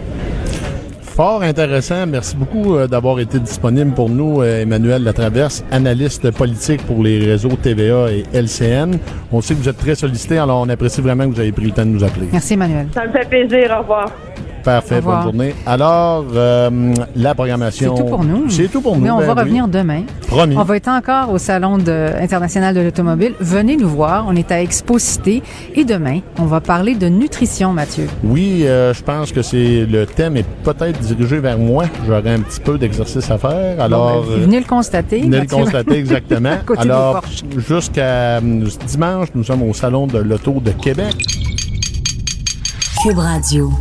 Fort intéressant. Merci beaucoup euh, d'avoir été disponible pour nous, euh, Emmanuel Latraverse, analyste politique pour les réseaux TVA et LCN. On sait que vous êtes très sollicité, alors on apprécie vraiment que vous ayez pris le temps de nous appeler. Merci, Emmanuel. Ça me fait plaisir. Au revoir. Parfait, bonne journée. Alors, euh, la programmation... C'est tout pour nous. C'est tout pour nous. Mais on ben va oui. revenir demain. Promis. On va être encore au Salon de- international de l'automobile. Venez nous voir. On est à Expo Cité. Et demain, on va parler de nutrition, Mathieu. Oui, euh, je pense que c'est le thème est peut-être dirigé vers moi. J'aurais un petit peu d'exercice à faire. Alors, Bon, ben, venez le constater. Venez le constater exactement. Alors, jusqu'à euh, dimanche, nous sommes au Salon de l'Auto de Québec. Cube Radio.